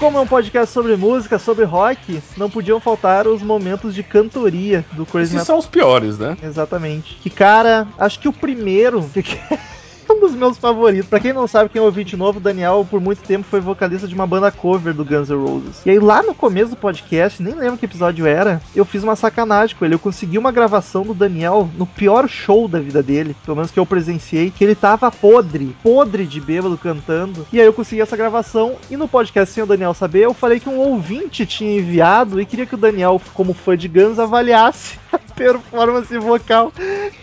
Como é um podcast sobre música, sobre rock, não podiam faltar os momentos de cantoria do Crazy Esses Metal. são os piores, né? Exatamente. Que cara, acho que o primeiro. um dos meus favoritos. Pra quem não sabe, quem é ouvinte novo, o Daniel, por muito tempo, foi vocalista de uma banda cover do Guns N' Roses. E aí, lá no começo do podcast, nem lembro que episódio era, eu fiz uma sacanagem com ele. Eu consegui uma gravação do Daniel no pior show da vida dele, pelo menos que eu presenciei, que ele tava podre, podre de bêbado cantando. E aí eu consegui essa gravação, e no podcast, sem o Daniel saber, eu falei que um ouvinte tinha enviado e queria que o Daniel, como fã de Guns, avaliasse a performance vocal.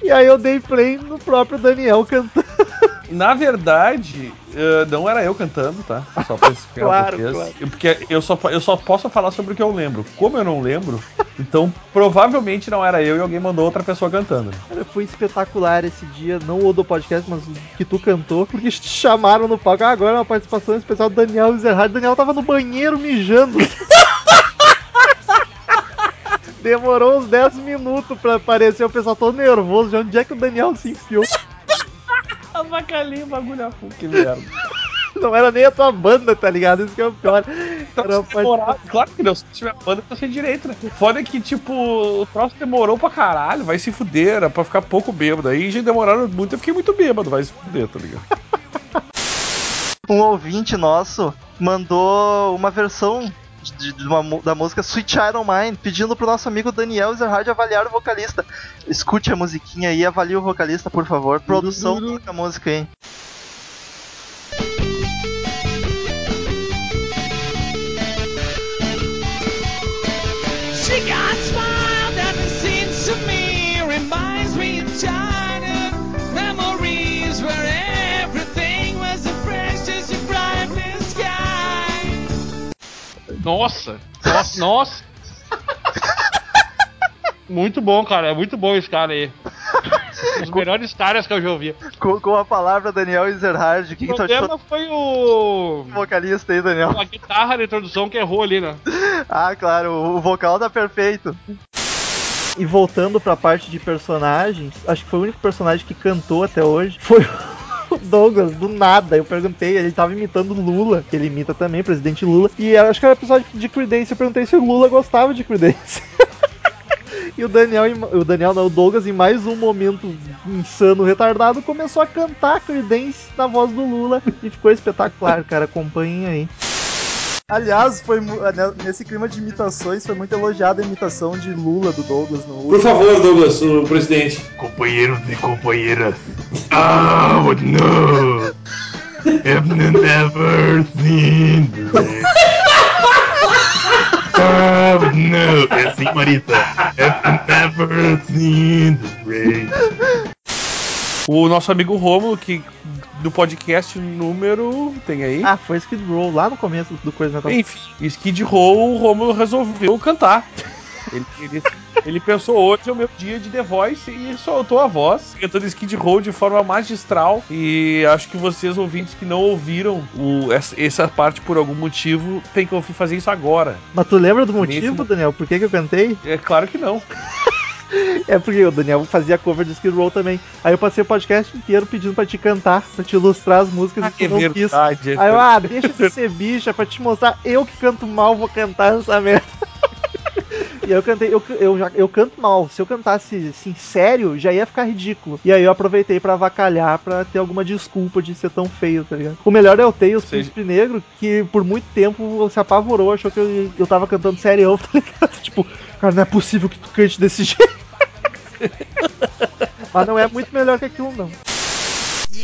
E aí eu dei play no próprio Daniel cantando. Na verdade, eh, não era eu cantando, tá? Só pra explicar Claro, claro. Porque eu só, eu só posso falar sobre o que eu lembro. Como eu não lembro, então provavelmente não era eu e alguém mandou outra pessoa cantando. Cara, foi espetacular esse dia, não o do podcast, mas o que tu cantou, porque te chamaram no palco. Ah, agora é uma participação especial do Daniel Ezerhard. Daniel tava no banheiro mijando. Demorou uns 10 minutos pra aparecer, o pessoal todo nervoso. De onde é que o Daniel se enfiou? Avacalhei o bagulho a fundo, que merda. Não era nem a tua banda, tá ligado? Isso que é o pior. Era uma Demorado. Claro que não, se tiver banda, tá sem direito, né? O foda é que, tipo, o troço demorou pra caralho, vai se fuder, era pra ficar pouco bêbado. Aí já demoraram muito, eu fiquei muito bêbado, vai se fuder, tá ligado? Um ouvinte nosso mandou uma versão de, de uma da música Sweet Iron Mind, pedindo pro nosso amigo Daniel Ezerhard avaliar o vocalista. Escute a musiquinha aí e avalie o vocalista, por favor. Produção, toca a música aí. Nossa! Nossa! nossa. Muito bom, cara. É muito bom esse cara aí. Dos melhores caras que eu já ouvi. Com, com a palavra Daniel Ezerhard, o que, O que tu achou problema foi o. do vocalista aí, Daniel? A guitarra da introdução que errou ali, né? Ah, claro, o, o vocal tá perfeito. E voltando pra parte de personagens, acho que foi o único personagem que cantou até hoje. Foi o Douglas, do nada. Eu perguntei, ele tava imitando Lula, que ele imita também, presidente Lula. E acho que era episódio de Creedence. Eu perguntei se o Lula gostava de Creedence. E o Daniel, o Daniel não, o Douglas, em mais um momento insano, retardado, começou a cantar Creedence na voz do Lula. E ficou espetacular, cara. Acompanhem aí. Aliás, foi né, nesse clima de imitações, foi muito elogiada a imitação de Lula do Douglas no Por favor, Douglas, o presidente. Companheiros e companheiras. Ah, but no. I've never seen the rain. But no. É assim, Marita. I've never seen the rain. O nosso amigo Romulo, que do podcast número. Tem aí? Ah, foi Skid Row, lá no começo do Coisa Metal. Enfim, Skid Row, o Romulo resolveu cantar. Ele, ele, ele pensou hoje é o meu dia de The Voice e soltou a voz, cantando Skid Row de forma magistral. E acho que vocês, ouvintes que não ouviram o- essa, essa parte por algum motivo, tem que ouvir fazer isso agora. Mas tu lembra do motivo, Nesse Daniel? Por que, que eu cantei? É claro que não. É porque o Daniel fazia cover de Skid Row também. Aí eu passei o podcast inteiro pedindo pra te cantar, pra te ilustrar as músicas Ah, e é tu não quis. verdade, é Aí eu, ah, deixa de ser bicha pra te mostrar eu que canto mal, vou cantar essa merda. E aí eu cantei, eu, eu, já, eu canto mal. Se eu cantasse assim, sério, já ia ficar ridículo. E aí eu aproveitei pra avacalhar pra ter alguma desculpa de ser tão feio, tá ligado? O melhor é o Tails Príncipe Negro, que por muito tempo se apavorou, achou que eu, eu tava cantando sério, tá ligado? Tipo, cara, não é possível que tu cante desse jeito. Mas não é muito melhor que aquilo, não.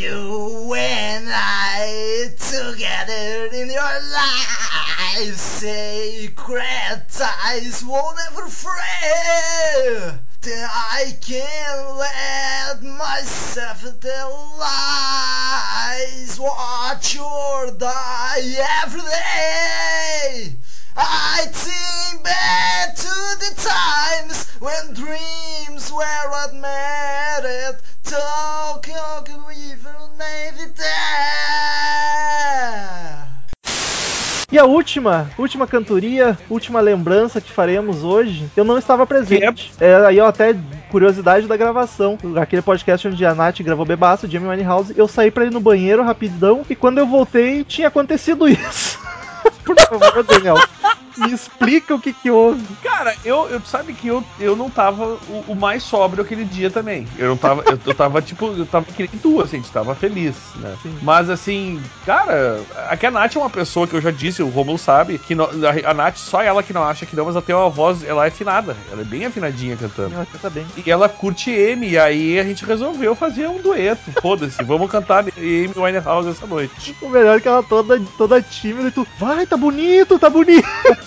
You and I together in your life, sacred ties will never fray. Then I can let myself tell lies, watch or die every day. I think back to the times when dreams were what mattered. Talk, never die. E a última, última cantoria, última lembrança que faremos hoje, eu não estava presente. É, aí ó, até curiosidade da gravação, aquele podcast onde a Nath gravou Bebaço, Jamie Winehouse, eu saí pra ir no banheiro rapidão e quando eu voltei tinha acontecido isso. Por favor, Daniel, me explica o que que houve. Cara, eu, eu sabe que eu, eu não tava o, o mais sóbrio aquele dia também. Eu não tava, eu, eu tava tipo, eu tava que nem tu, assim, a gente tava feliz, né? Mas assim, cara, aqui a Nath é uma pessoa que eu já disse, o Romulo sabe, que não- a, a Nath, só ela que não acha que não, mas ela tem uma voz, ela é afinada, ela é bem afinadinha cantando. Ela canta bem. E ela curte M, e aí a gente resolveu fazer um dueto. Foda-se, vamos cantar Amy Winehouse essa noite. O melhor é que ela toda, toda tímida e tu, vai, tá bonito, tá bonito.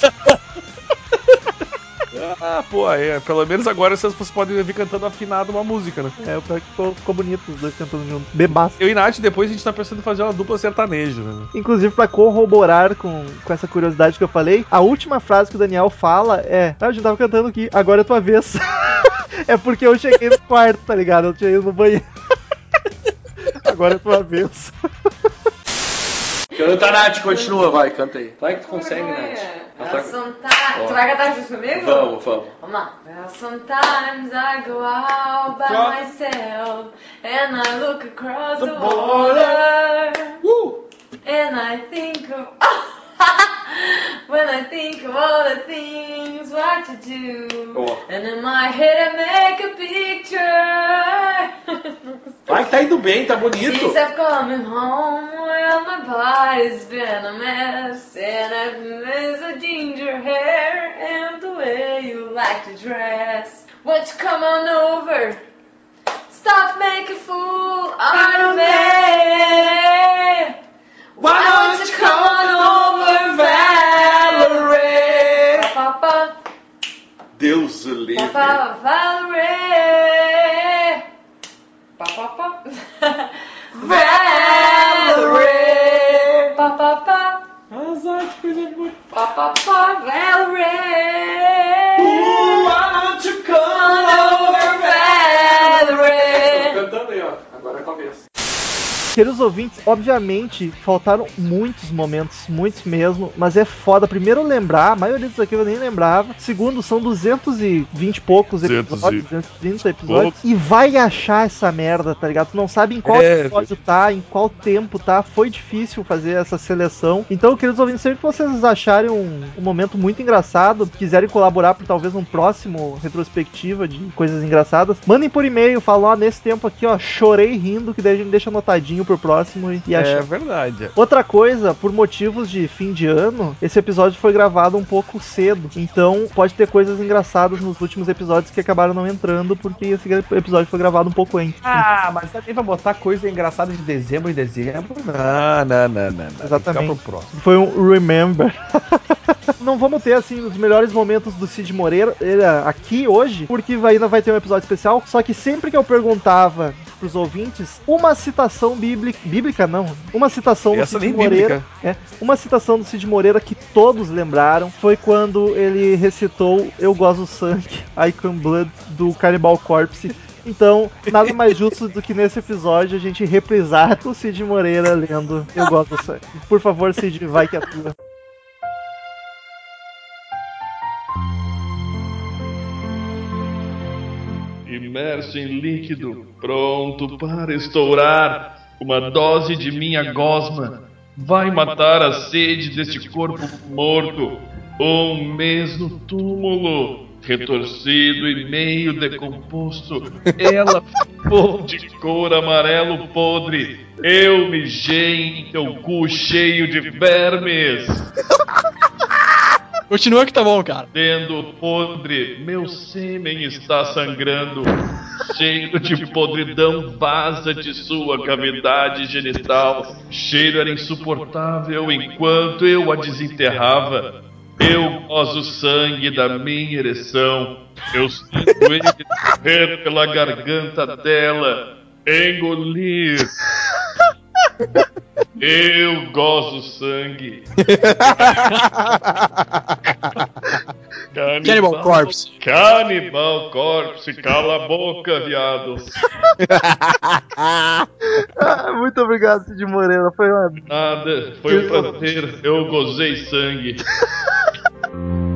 Ah, pô, é, pelo menos agora vocês vocês podem vir cantando afinado uma música, né? É, o pior que ficou, ficou bonito os dois cantando juntos. Bebaço. Eu e Nath, depois a gente tá pensando em fazer uma dupla sertanejo, né? Inclusive, pra corroborar com, com essa curiosidade que eu falei, a última frase que o Daniel fala é: Ah, a gente tava cantando aqui, agora é tua vez. é porque eu cheguei no quarto, tá ligado? Eu tinha ido no banheiro. agora é tua vez. Canta, Nath, continua, vai, canta aí. Vai que tu consegue, Nath. Sometimes... Ó. Tu vai cantar junto comigo? Vamos, vamos. Vamos lá. Well, sometimes I go out by myself and I look across the, The water. Woo! And I think of when I think of all the things what to do. Ó. And in my head I make a picture. Vai que tá indo bem, tá bonito. Since I've coming home, well, my body's been a mess, and I've missed a ginger hair and the way you like to dress. Won't you come on over? Stop making fool out of me. Why don't you come Deus o pa, livre. pa, Valerie. Pa, pa, pa. Valerie. Pa, pa, pa. Azar, que coisa boa. Pa, pa, pa, Valerie. Why don't you come over, Valerie. Cantando aí, ó. Agora é a vez. Queridos ouvintes, obviamente faltaram muitos momentos, muitos mesmo, mas é foda. Primeiro lembrar, a maioria disso aqui eu nem lembrava. Segundo, são 220 e poucos 200 episódios, 230 episódios, poucos. e vai achar essa merda, tá ligado? Tu não sabe em qual É, episódio tá, em qual tempo tá. Foi difícil fazer essa seleção. Então, queridos ouvintes, sempre que vocês acharem um, um momento muito engraçado, quiserem colaborar por talvez um próximo retrospectiva de coisas engraçadas, mandem por e-mail, falam, ó, nesse tempo aqui, ó, chorei rindo, que daí a gente deixa anotadinho pro próximo e, e É achar. verdade. Outra coisa, por motivos de fim de ano, esse episódio foi gravado um pouco cedo. Então pode ter coisas engraçadas nos últimos episódios que acabaram não entrando, porque esse episódio foi gravado um pouco antes. Ah, mas também vai botar coisa engraçada de dezembro em dezembro? Não, não, não, não. não. Exatamente. Pro próximo. Foi um remember. não vamos ter assim os melhores momentos do Cid Moreira ele, aqui hoje, porque ainda vai ter um episódio especial. Só que sempre que eu perguntava pros ouvintes uma citação bíblica, bíblica não, uma citação do Essa Cid nem Moreira, bíblica. é, uma citação do Cid Moreira que todos lembraram foi quando ele recitou Eu gosto do sangue, Icon Blood do Cannibal Corpse. Então, nada mais justo do que nesse episódio a gente reprisar o Cid Moreira lendo Eu gosto do sangue. Por favor, Cid, vai que é tua. Imerso em líquido, pronto para estourar. Uma dose de minha gosma vai matar a sede deste corpo morto. Mês no túmulo, retorcido e meio decomposto. Ela ficou de cor amarelo podre. Eu mijei em teu cu cheio de vermes. Continua que tá bom, cara. Tendo podre, meu sêmen está sangrando. Cheiro de podridão vaza de sua cavidade genital. Cheiro era insuportável enquanto eu a desenterrava. Eu gozo sangue da minha ereção. Eu sinto ele correr pela garganta dela. Engolir. Eu gozo sangue. Cannibal Corpse. Cannibal Corpse, cala a boca, viado. Muito obrigado, Cid Moreira. Foi uma... Nada, foi um prazer, eu gozei sangue.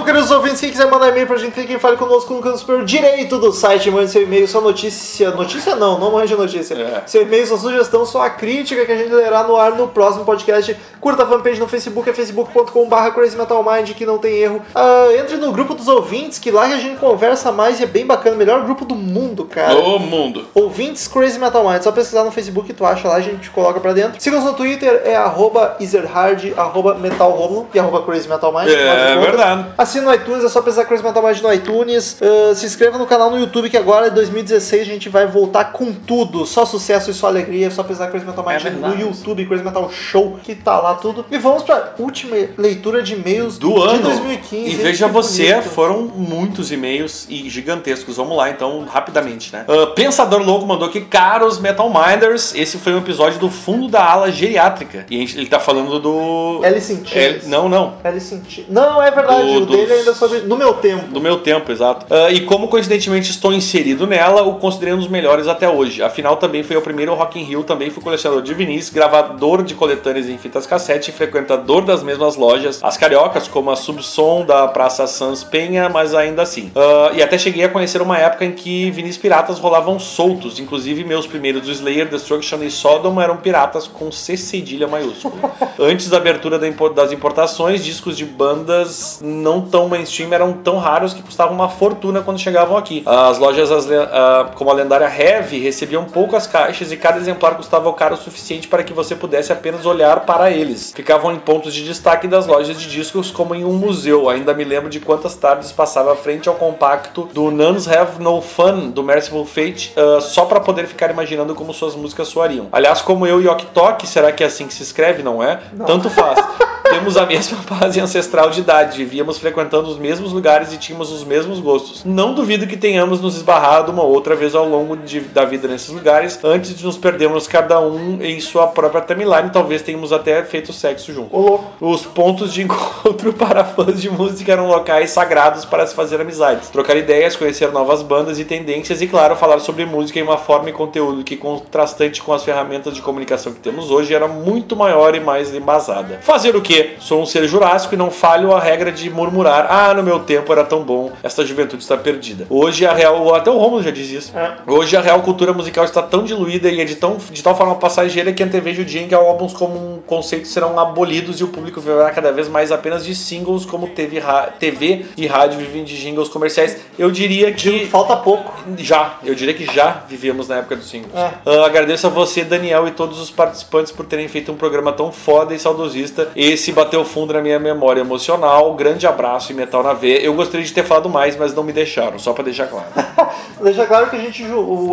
Queridos ouvintes, quem quiser mandar e-mail pra gente, quem fale conosco no canto superior direito do site, mande seu e-mail, sua notícia. Notícia não, não mande notícia. Seu e-mail, sua sugestão, sua crítica que a gente lerá no ar no próximo podcast. Curta a fanpage no Facebook, é facebook.com.br crazymetalmind, que não tem erro. Ah, entre no grupo dos ouvintes, que lá a gente conversa mais e é bem bacana. Melhor grupo do mundo, cara. O mundo. Ouvintes Crazy Metal Mind. Só pesquisar no Facebook, tu acha lá, a gente te coloca pra dentro. Siga-nos no Twitter, é arroba Ezerhard, arroba Metalromulo e arroba Crazy Metal Mind. É, contas. verdade. Assina no iTunes, é só Crazy Metal Mind no iTunes. Ah, se inscreva no canal no YouTube, que agora em 2016 a gente vai voltar com tudo. Só sucesso e só alegria. É só Crazy Metal Mind É no. YouTube, Crazy Metal Show, que tá lá tudo. E vamos pra última leitura de e-mails do de ano. 2015. E veja você, bonito. foram muitos e-mails e gigantescos. Vamos lá, então, rapidamente, né? Ah, Pensador Louco mandou aqui, caros Metal Minders, esse foi um episódio do fundo da ala geriátrica. E a gente- ele tá falando do. Chains. É, não, não. In Chains. Não, é verdade, Do- o dos- ainda sobre. No meu tempo. Do meu tempo, exato. Ah, e como coincidentemente estou inserido nela, o considerei um dos melhores até hoje. Afinal, também foi o primeiro Rock in Rio, também fui colecionador de vinis, gravador de coletâneas em fitas cassete e frequentador das mesmas lojas, as cariocas, como a Subsom da Praça Sans Penha, mas ainda assim. Ah, e até cheguei a conhecer uma época em que vinis piratas rolavam soltos, inclusive meus primeiros do Slayer, Destruction e Sodom eram piratas com C cedilha maiúsculo. Antes da abertura das importações, discos de bandas não tão mainstream eram tão raros que custavam uma fortuna quando chegavam aqui. As lojas as ah, como a lendária Heavy recebiam poucas caixas e cada exemplar custava caro o suficiente para que você pudesse apenas olhar para eles. Ficavam em pontos de destaque das lojas de discos como em um museu. Ainda me lembro de quantas tardes passava frente ao compacto do Nuns Have No Fun do Merciful Fate ah, só para poder ficar imaginando como suas músicas soariam. Aliás, como eu e Ok Tok, será que é assim que se escreve? Não é? Tanto faz. Temos a mesma base ancestral de idade, vivíamos frequentando os mesmos lugares e tínhamos os mesmos gostos. Não duvido que tenhamos nos esbarrado uma outra vez ao longo de- da vida nesses lugares, antes de nos perdermos cada um em sua própria timeline, talvez tenhamos até feito sexo junto. Os pontos de encontro para fãs de música eram locais sagrados para se fazer amizades, trocar ideias, conhecer novas bandas e tendências e, claro, falar sobre música em uma forma e conteúdo que, contrastante com as ferramentas de comunicação que temos hoje, era muito maior e mais embasada. Fazer o que? Sou um ser jurássico e não falho a regra de murmurar: ah, no meu tempo era tão bom, esta juventude está perdida. Hoje a real, até o Romulo já diz isso. Hoje a real cultura musical está tão diluída e é de, tão, de tal forma passageira que antevejo o dia em que álbuns como um conceito serão abolidos e o público viverá cada vez mais apenas de singles, como TV, TV e rádio vivem de jingles comerciais. Eu diria que. Falta pouco. Já, eu diria que já vivíamos na época dos singles. É. Ah, agradeço a você, Daniel, e todos os participantes por terem feito um programa tão foda e saudosista. Esse bateu fundo na minha memória emocional. Grande abraço e metal na veia. Eu gostaria de ter falado mais, mas não me deixaram, só pra deixar claro. Deixa claro que a gente,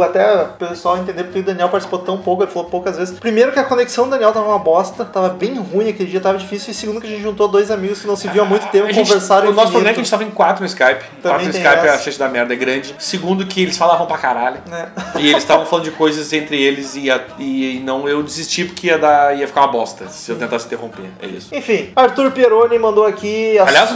até o pessoal entender porque o Daniel participou tão pouco, ele falou poucas vezes. Primeiro que a conexão do Daniel tava uma bosta, tava bem ruim aquele dia, tava difícil. E segundo que a gente juntou dois amigos que não se viam há muito tempo, A gente- conversaram o nosso problema é que a gente tava em quatro no Skype. quatro no Skype, essa. a chance da merda é grande. Segundo, que eles falavam pra caralho. É. E eles estavam falando de coisas entre eles e, a- e não eu desisti porque ia, dar, ia ficar uma bosta se eu tentasse interromper. É isso. Enfim, Arthur Pieroni mandou aqui. a- Aliás,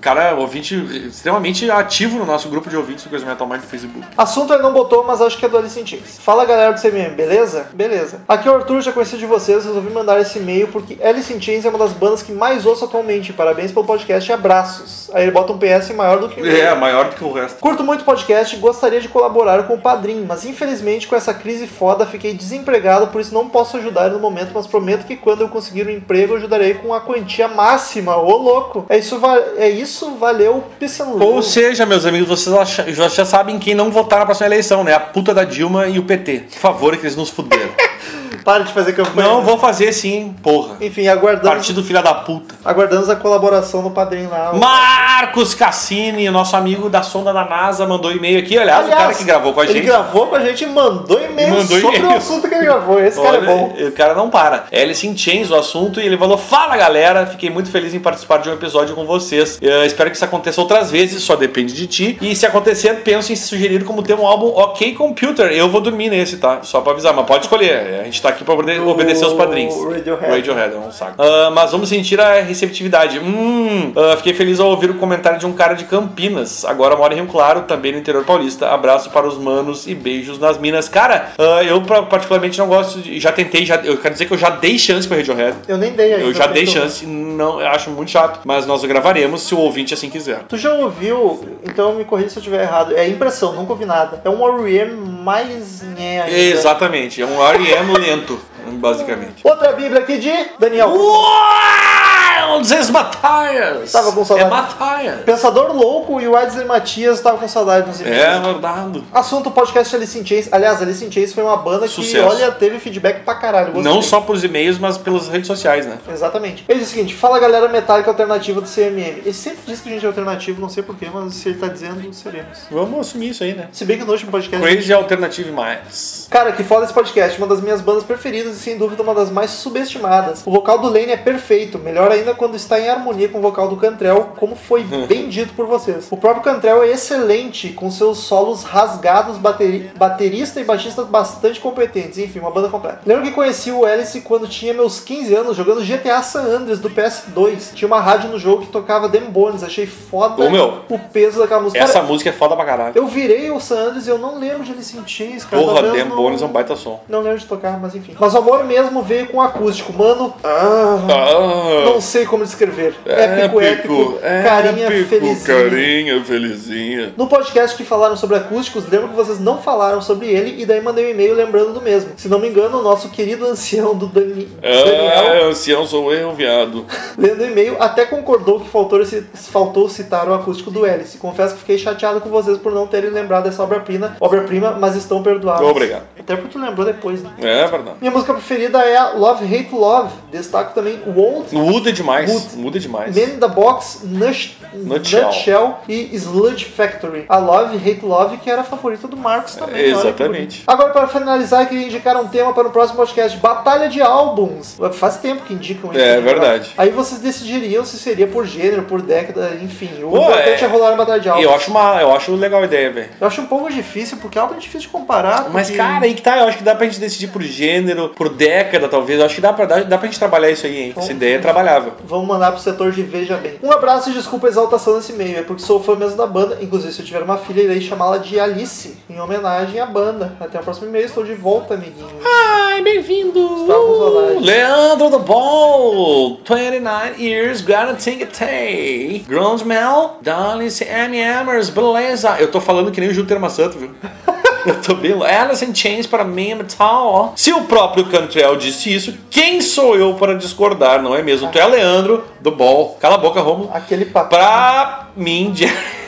cara ouvinte extremamente ativo no nosso grupo de ouvintes do Coisa Metal Mind no Facebook. Assunto ele não botou, mas acho que é do Alice in Chains. Fala galera do CMM, beleza? Beleza. Aqui é o Arthur, já conheci de vocês, resolvi mandar esse e-mail porque Alice in Chains é uma das bandas que mais ouço atualmente. Parabéns pelo podcast e abraços. Aí ele bota um PS maior do que o É, maior do que o resto. Curto muito o podcast e gostaria de colaborar com o Padrim, mas infelizmente com essa crise foda fiquei desempregado, por isso não posso ajudar no momento, mas prometo que quando eu conseguir um emprego eu ajudarei com a quantia máxima. Ô louco! É isso, é isso valeu, Pissanlu. Ou seja, meus amigos, vocês já, já sabem quem não votar na próxima eleição, né? A puta da Dilma e o PT. Por favor, que eles nos fuderam. Para de fazer campanha. Não, vou fazer sim, porra. Enfim, aguardamos, Partido filha da puta. aguardamos a colaboração no Padrim lá. Marcos Cassini, nosso amigo da sonda da NASA, mandou e-mail aqui. Aliás, o cara que gravou com a ele gente. gravou com a gente e mandou e-mail Mandou sobre e-mail. o assunto que ele gravou. Esse cara é Olha, bom. O cara não para. Alice in Chains, o assunto, e ele falou: Fala galera, fiquei muito feliz em participar de um episódio com vocês. Eu espero que isso aconteça outras vezes, só depende de ti. E se acontecer, penso em sugerir como ter um álbum Ok Computer. Eu vou dormir nesse, tá? Só pra avisar, mas pode escolher. A gente tá aqui pra poder obedecer os padrinhos. Radiohead. Radiohead, é um saco. Ah, mas vamos sentir a receptividade. Hum, ah, fiquei feliz ao ouvir o comentário de um cara de Campinas. Agora mora em Rio Claro, também no interior paulista. Abraço para os manos e beijos nas minas. Cara, ah, eu particularmente não gosto de. Já tentei, já, eu quero dizer que eu já dei chance pra Radiohead. Eu nem dei ainda. Eu já dei chance, não, eu acho muito chato. Mas nós gravaremos se o ouvinte assim quiser. Tu já ouviu, então me corrija se eu estiver errado, é impressão, nunca ouvi nada. É um R.E.M. mais ainda. Exatamente, é um R.E.M. lento, basicamente. Outra bíblia aqui de Daniel. Wild Matias! Tava com saudade. É Matias. Pensador Louco e o Edson Matias tava com saudade nos e-mails. É verdade. Assunto podcast Alice in Chains. Aliás, Alice in Chains foi uma banda que, Sucesso. olha, teve feedback pra caralho. Gostei. Não só pelos e-mails, mas pelas redes sociais, né? Exatamente. Ele diz o seguinte: fala galera metálica alternativa do CMM. Ele sempre diz que a gente é alternativo, não sei porquê, mas se ele tá dizendo, seremos. Vamos assumir isso aí, né? Se bem que no último podcast. Crazy Alternative Mais. Cara, que foda esse podcast, uma das minhas bandas preferidas sem dúvida uma das mais subestimadas. O vocal do Lane é perfeito, melhor ainda quando está em harmonia com o vocal do Cantrell, como foi bem dito por vocês. O próprio Cantrell é excelente, com seus solos rasgados, bateri- baterista e baixista bastante competentes, enfim, uma banda completa. Lembro que conheci o Alice quando tinha meus 15 anos, jogando GTA San Andreas do PS2. Tinha uma rádio no jogo que tocava Dem Bones, achei foda Ô, meu. o peso daquela música. Essa Cara, música é foda pra caralho. eu virei o San Andreas e eu não lembro de Alice in Chains, cara. Porra, não- Bones é um baita som. não lembro de tocar, mas enfim. Mas amor mesmo veio com acústico. Mano, ah, Ah. não sei como descrever. Épico, épico, carinha épico, felizinha. Carinha felizinha. No podcast que falaram sobre acústicos, lembro que vocês não falaram sobre ele e daí mandei um e-mail lembrando do mesmo. Se não me engano, o nosso querido ancião do Dani- Daniel, Ah, ancião sou eu, viado. lendo o e-mail, até concordou que faltou, esse- faltou citar o acústico do Alice. Confesso que fiquei chateado com vocês por não terem lembrado dessa obra-prima, obra-prima, mas estão perdoados. Obrigado. Até porque tu lembrou depois, né? É verdade. Minha música preferida é Love Hate Love. Destaco também Won't Muda demais. Muda demais. Man in the Box, Nush, Nutshell. Nutshell e Sludge Factory. A Love Hate Love, que era a favorita do Marcos também. que Exatamente. Agora, para finalizar, eu queria indicar um tema para o próximo podcast: Batalha de Álbuns. Faz tempo que indicam isso. É aqui, verdade. Aí vocês decidiriam se seria por gênero, por década, enfim. O Pô, importante é... é- rolar a Batalha de Álbuns. eu acho, uma, eu acho legal a ideia, velho. Eu acho um pouco difícil, porque álbum é difícil de comparar. Mas, porque- cara, aí que tá, eu acho que dá pra gente decidir por gênero, por década, talvez. Eu acho que dá pra, dá, dá pra gente trabalhar isso aí, hein? Essa ideia é trabalhável. Vamos mandar pro setor de Veja Bem. Um abraço e desculpa a exaltação nesse e-mail, é porque sou fã mesmo da banda. Inclusive, se eu tiver uma filha, irei chamá-la de Alice, em homenagem à banda. Até o próximo e-mail, estou de volta, amiguinhos. Ai, bem-vindo! Saudade. Leandro do Ball, 29 years, take a take. Grunge Mel, Dalice M. Hammers, beleza? Eu tô falando que nem o Júlio Termassanto, viu? Eu tô bem. Alice in Chains para mim é metal. Se o próprio Cantrell disse isso, quem sou eu para discordar, não é mesmo? Tu é Leandro do Ball. Cala a boca, Romulo. Aquele papo. Pra mim, Jerry.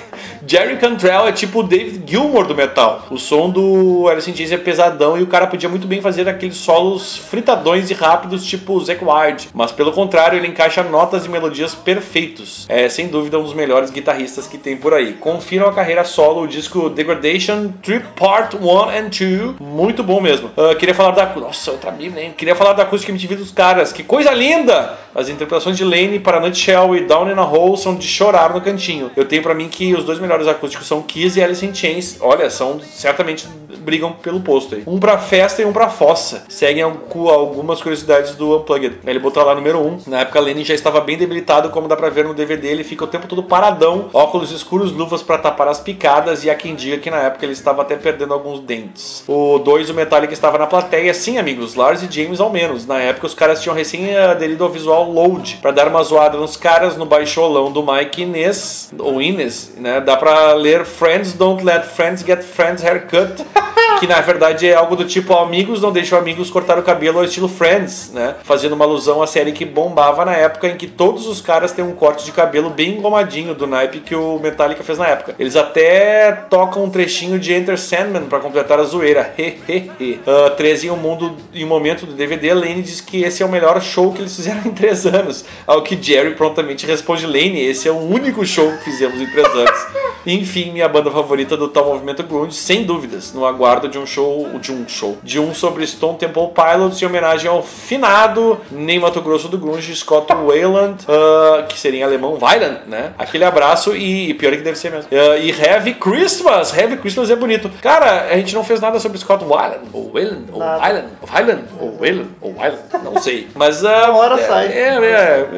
Jerry Cantrell é tipo o David Gilmour do metal. O som do Alice in Chains é pesadão e o cara podia muito bem fazer aqueles solos fritadões e rápidos tipo Zack Ward. Mas pelo contrário, ele encaixa notas e melodias perfeitos. É sem dúvida um dos melhores guitarristas que tem por aí. Confiram a carreira solo, o disco Degradation Trip Part 1 and 2. Muito bom mesmo. Ah, queria falar da. Nossa, outra bíblia, hein? Queria falar da acústica MTV dos caras. Que coisa linda! As interpretações de Lane para Nutshell e Down in a Hole são de chorar no cantinho. Eu tenho pra mim que os dois melhores acústicos são Kiss e Alice in Chains. Olha, são certamente brigam pelo posto aí. Um pra festa e um pra fossa. Seguem algu- algumas curiosidades do Unplugged. Ele botou lá número 1. Um. Na época, Lenny já estava bem debilitado, como dá pra ver no DVD. Ele fica o tempo todo paradão, óculos escuros, luvas pra tapar as picadas. E há quem diga que na época ele estava até perdendo alguns dentes. O 2, o Metallica estava na plateia. Sim, amigos, Lars e James ao menos. Na época, os caras tinham recém aderido ao visual Load. Pra dar uma zoada nos caras, no baixolão do Mike Inês, ou Inês, né? Pra ler Friends Don't Let Friends Get Friends Haircut. que na verdade é algo do tipo amigos não deixam amigos cortar o cabelo ao estilo Friends, né? Fazendo uma alusão à série que bombava na época em que todos os caras têm um corte de cabelo bem engomadinho do naipe que o Metallica fez na época. Eles até tocam um trechinho de Enter Sandman para completar a zoeira. Hehehe. uh, 13 em um mundo em um momento do DVD, Lane diz que esse é o melhor show que eles fizeram em três anos. Ao que Jerry prontamente responde: Lane, esse é o único show que fizemos em três anos. Enfim, minha banda favorita do tal movimento grunge, sem dúvidas. No aguardo de um show, de um show, de um sobre Stone Temple Pilots em homenagem ao finado nem Mato Grosso do Grunge, Scott Wayland, ah, que seria em alemão Weiland, né? Aquele abraço e, e pior é que deve ser mesmo. Ah, e Heavy Christmas, Heavy Christmas é bonito. Cara, a gente não fez nada sobre Scott Weiland, ou Wayland, ou. Weiland, Weiland, ou Wayland, ou Weiland, não sei. Mas a hora é, sai. É, é,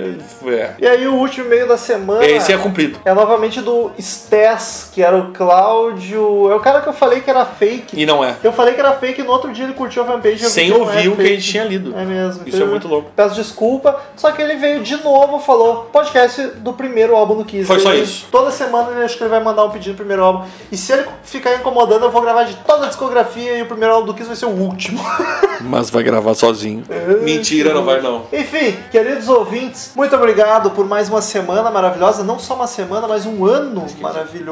é, é. E aí o último e-mail da semana Esse é cumprido. é novamente do Stess, que era o Cláudio. É o cara que eu falei que era fake. E não é. Eu falei que era fake e no outro dia ele curtiu a fanpage. e eu vi Sem não ouvir é o que a gente tinha lido. É mesmo. Isso é muito louco. Peço desculpa, só que ele veio de novo, falou podcast do primeiro álbum do Kiss. Foi só Ele- isso. Toda semana ele acho que ele vai mandar um pedido do primeiro álbum. E se ele ficar incomodando, eu vou gravar de toda a discografia e o primeiro álbum do Kiss vai ser o último. Mas vai gravar sozinho. Mentira, não vai não. Enfim, queridos ouvintes, muito obrigado por mais uma semana maravilhosa. Não só uma semana, mas um ano maravilhoso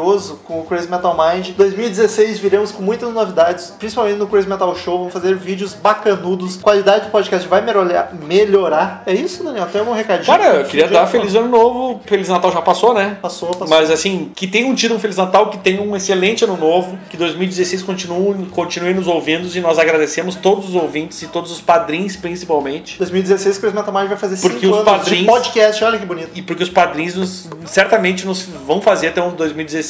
com o Crazy Metal Mind. 2016 viremos com muitas novidades, principalmente no Crazy Metal Show. Vamos fazer vídeos bacanudos. Qualidade do podcast vai melhorar. melhorar. É isso, Daniel? Tem algum recadinho? Cara, eu queria dar Feliz Ano Novo. Feliz Natal já passou, né? Passou, passou. Mas assim, que tenham tido um Feliz Natal, que tenham um excelente ano novo, que 2016 continue, continue nos ouvindo e nós agradecemos todos os ouvintes e todos os padrinhos principalmente. 2016 Crazy Metal Mind vai fazer Porque 5 os anos de padrinhos- podcast. Olha que bonito. E porque os padrinhos nos- certamente nos vão fazer até um 2016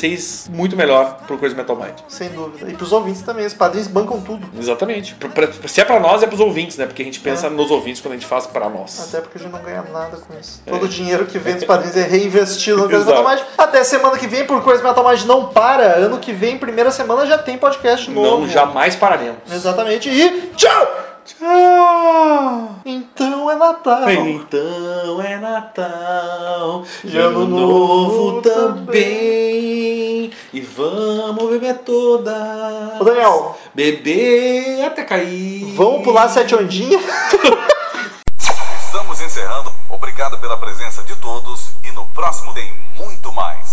muito melhor pro Crazy Metal Mind. Sem dúvida. E pros ouvintes também. Os padrinhos bancam tudo. Exatamente. Pra- pra- se é pra nós, é pros ouvintes, né? Porque a gente pensa nos ouvintes quando a gente faz pra nós. Até porque a gente não ganha nada com isso. É. Todo o dinheiro que vem dos padrinhos é reinvestido no Crazy. Metal Mind. Até semana que vem, por Crazy Metal Mind não para. Ano que vem, primeira semana, já tem podcast novo. Não jamais pararemos. Exatamente. E tchau! Tchau! Então é Natal. Então é Natal E Ano Novo também. E vamos beber toda. Ô, Daniel. Beber até cair. Vamos pular sete ondinhas? Estamos encerrando. Obrigado pela presença de todos e no próximo tem muito mais.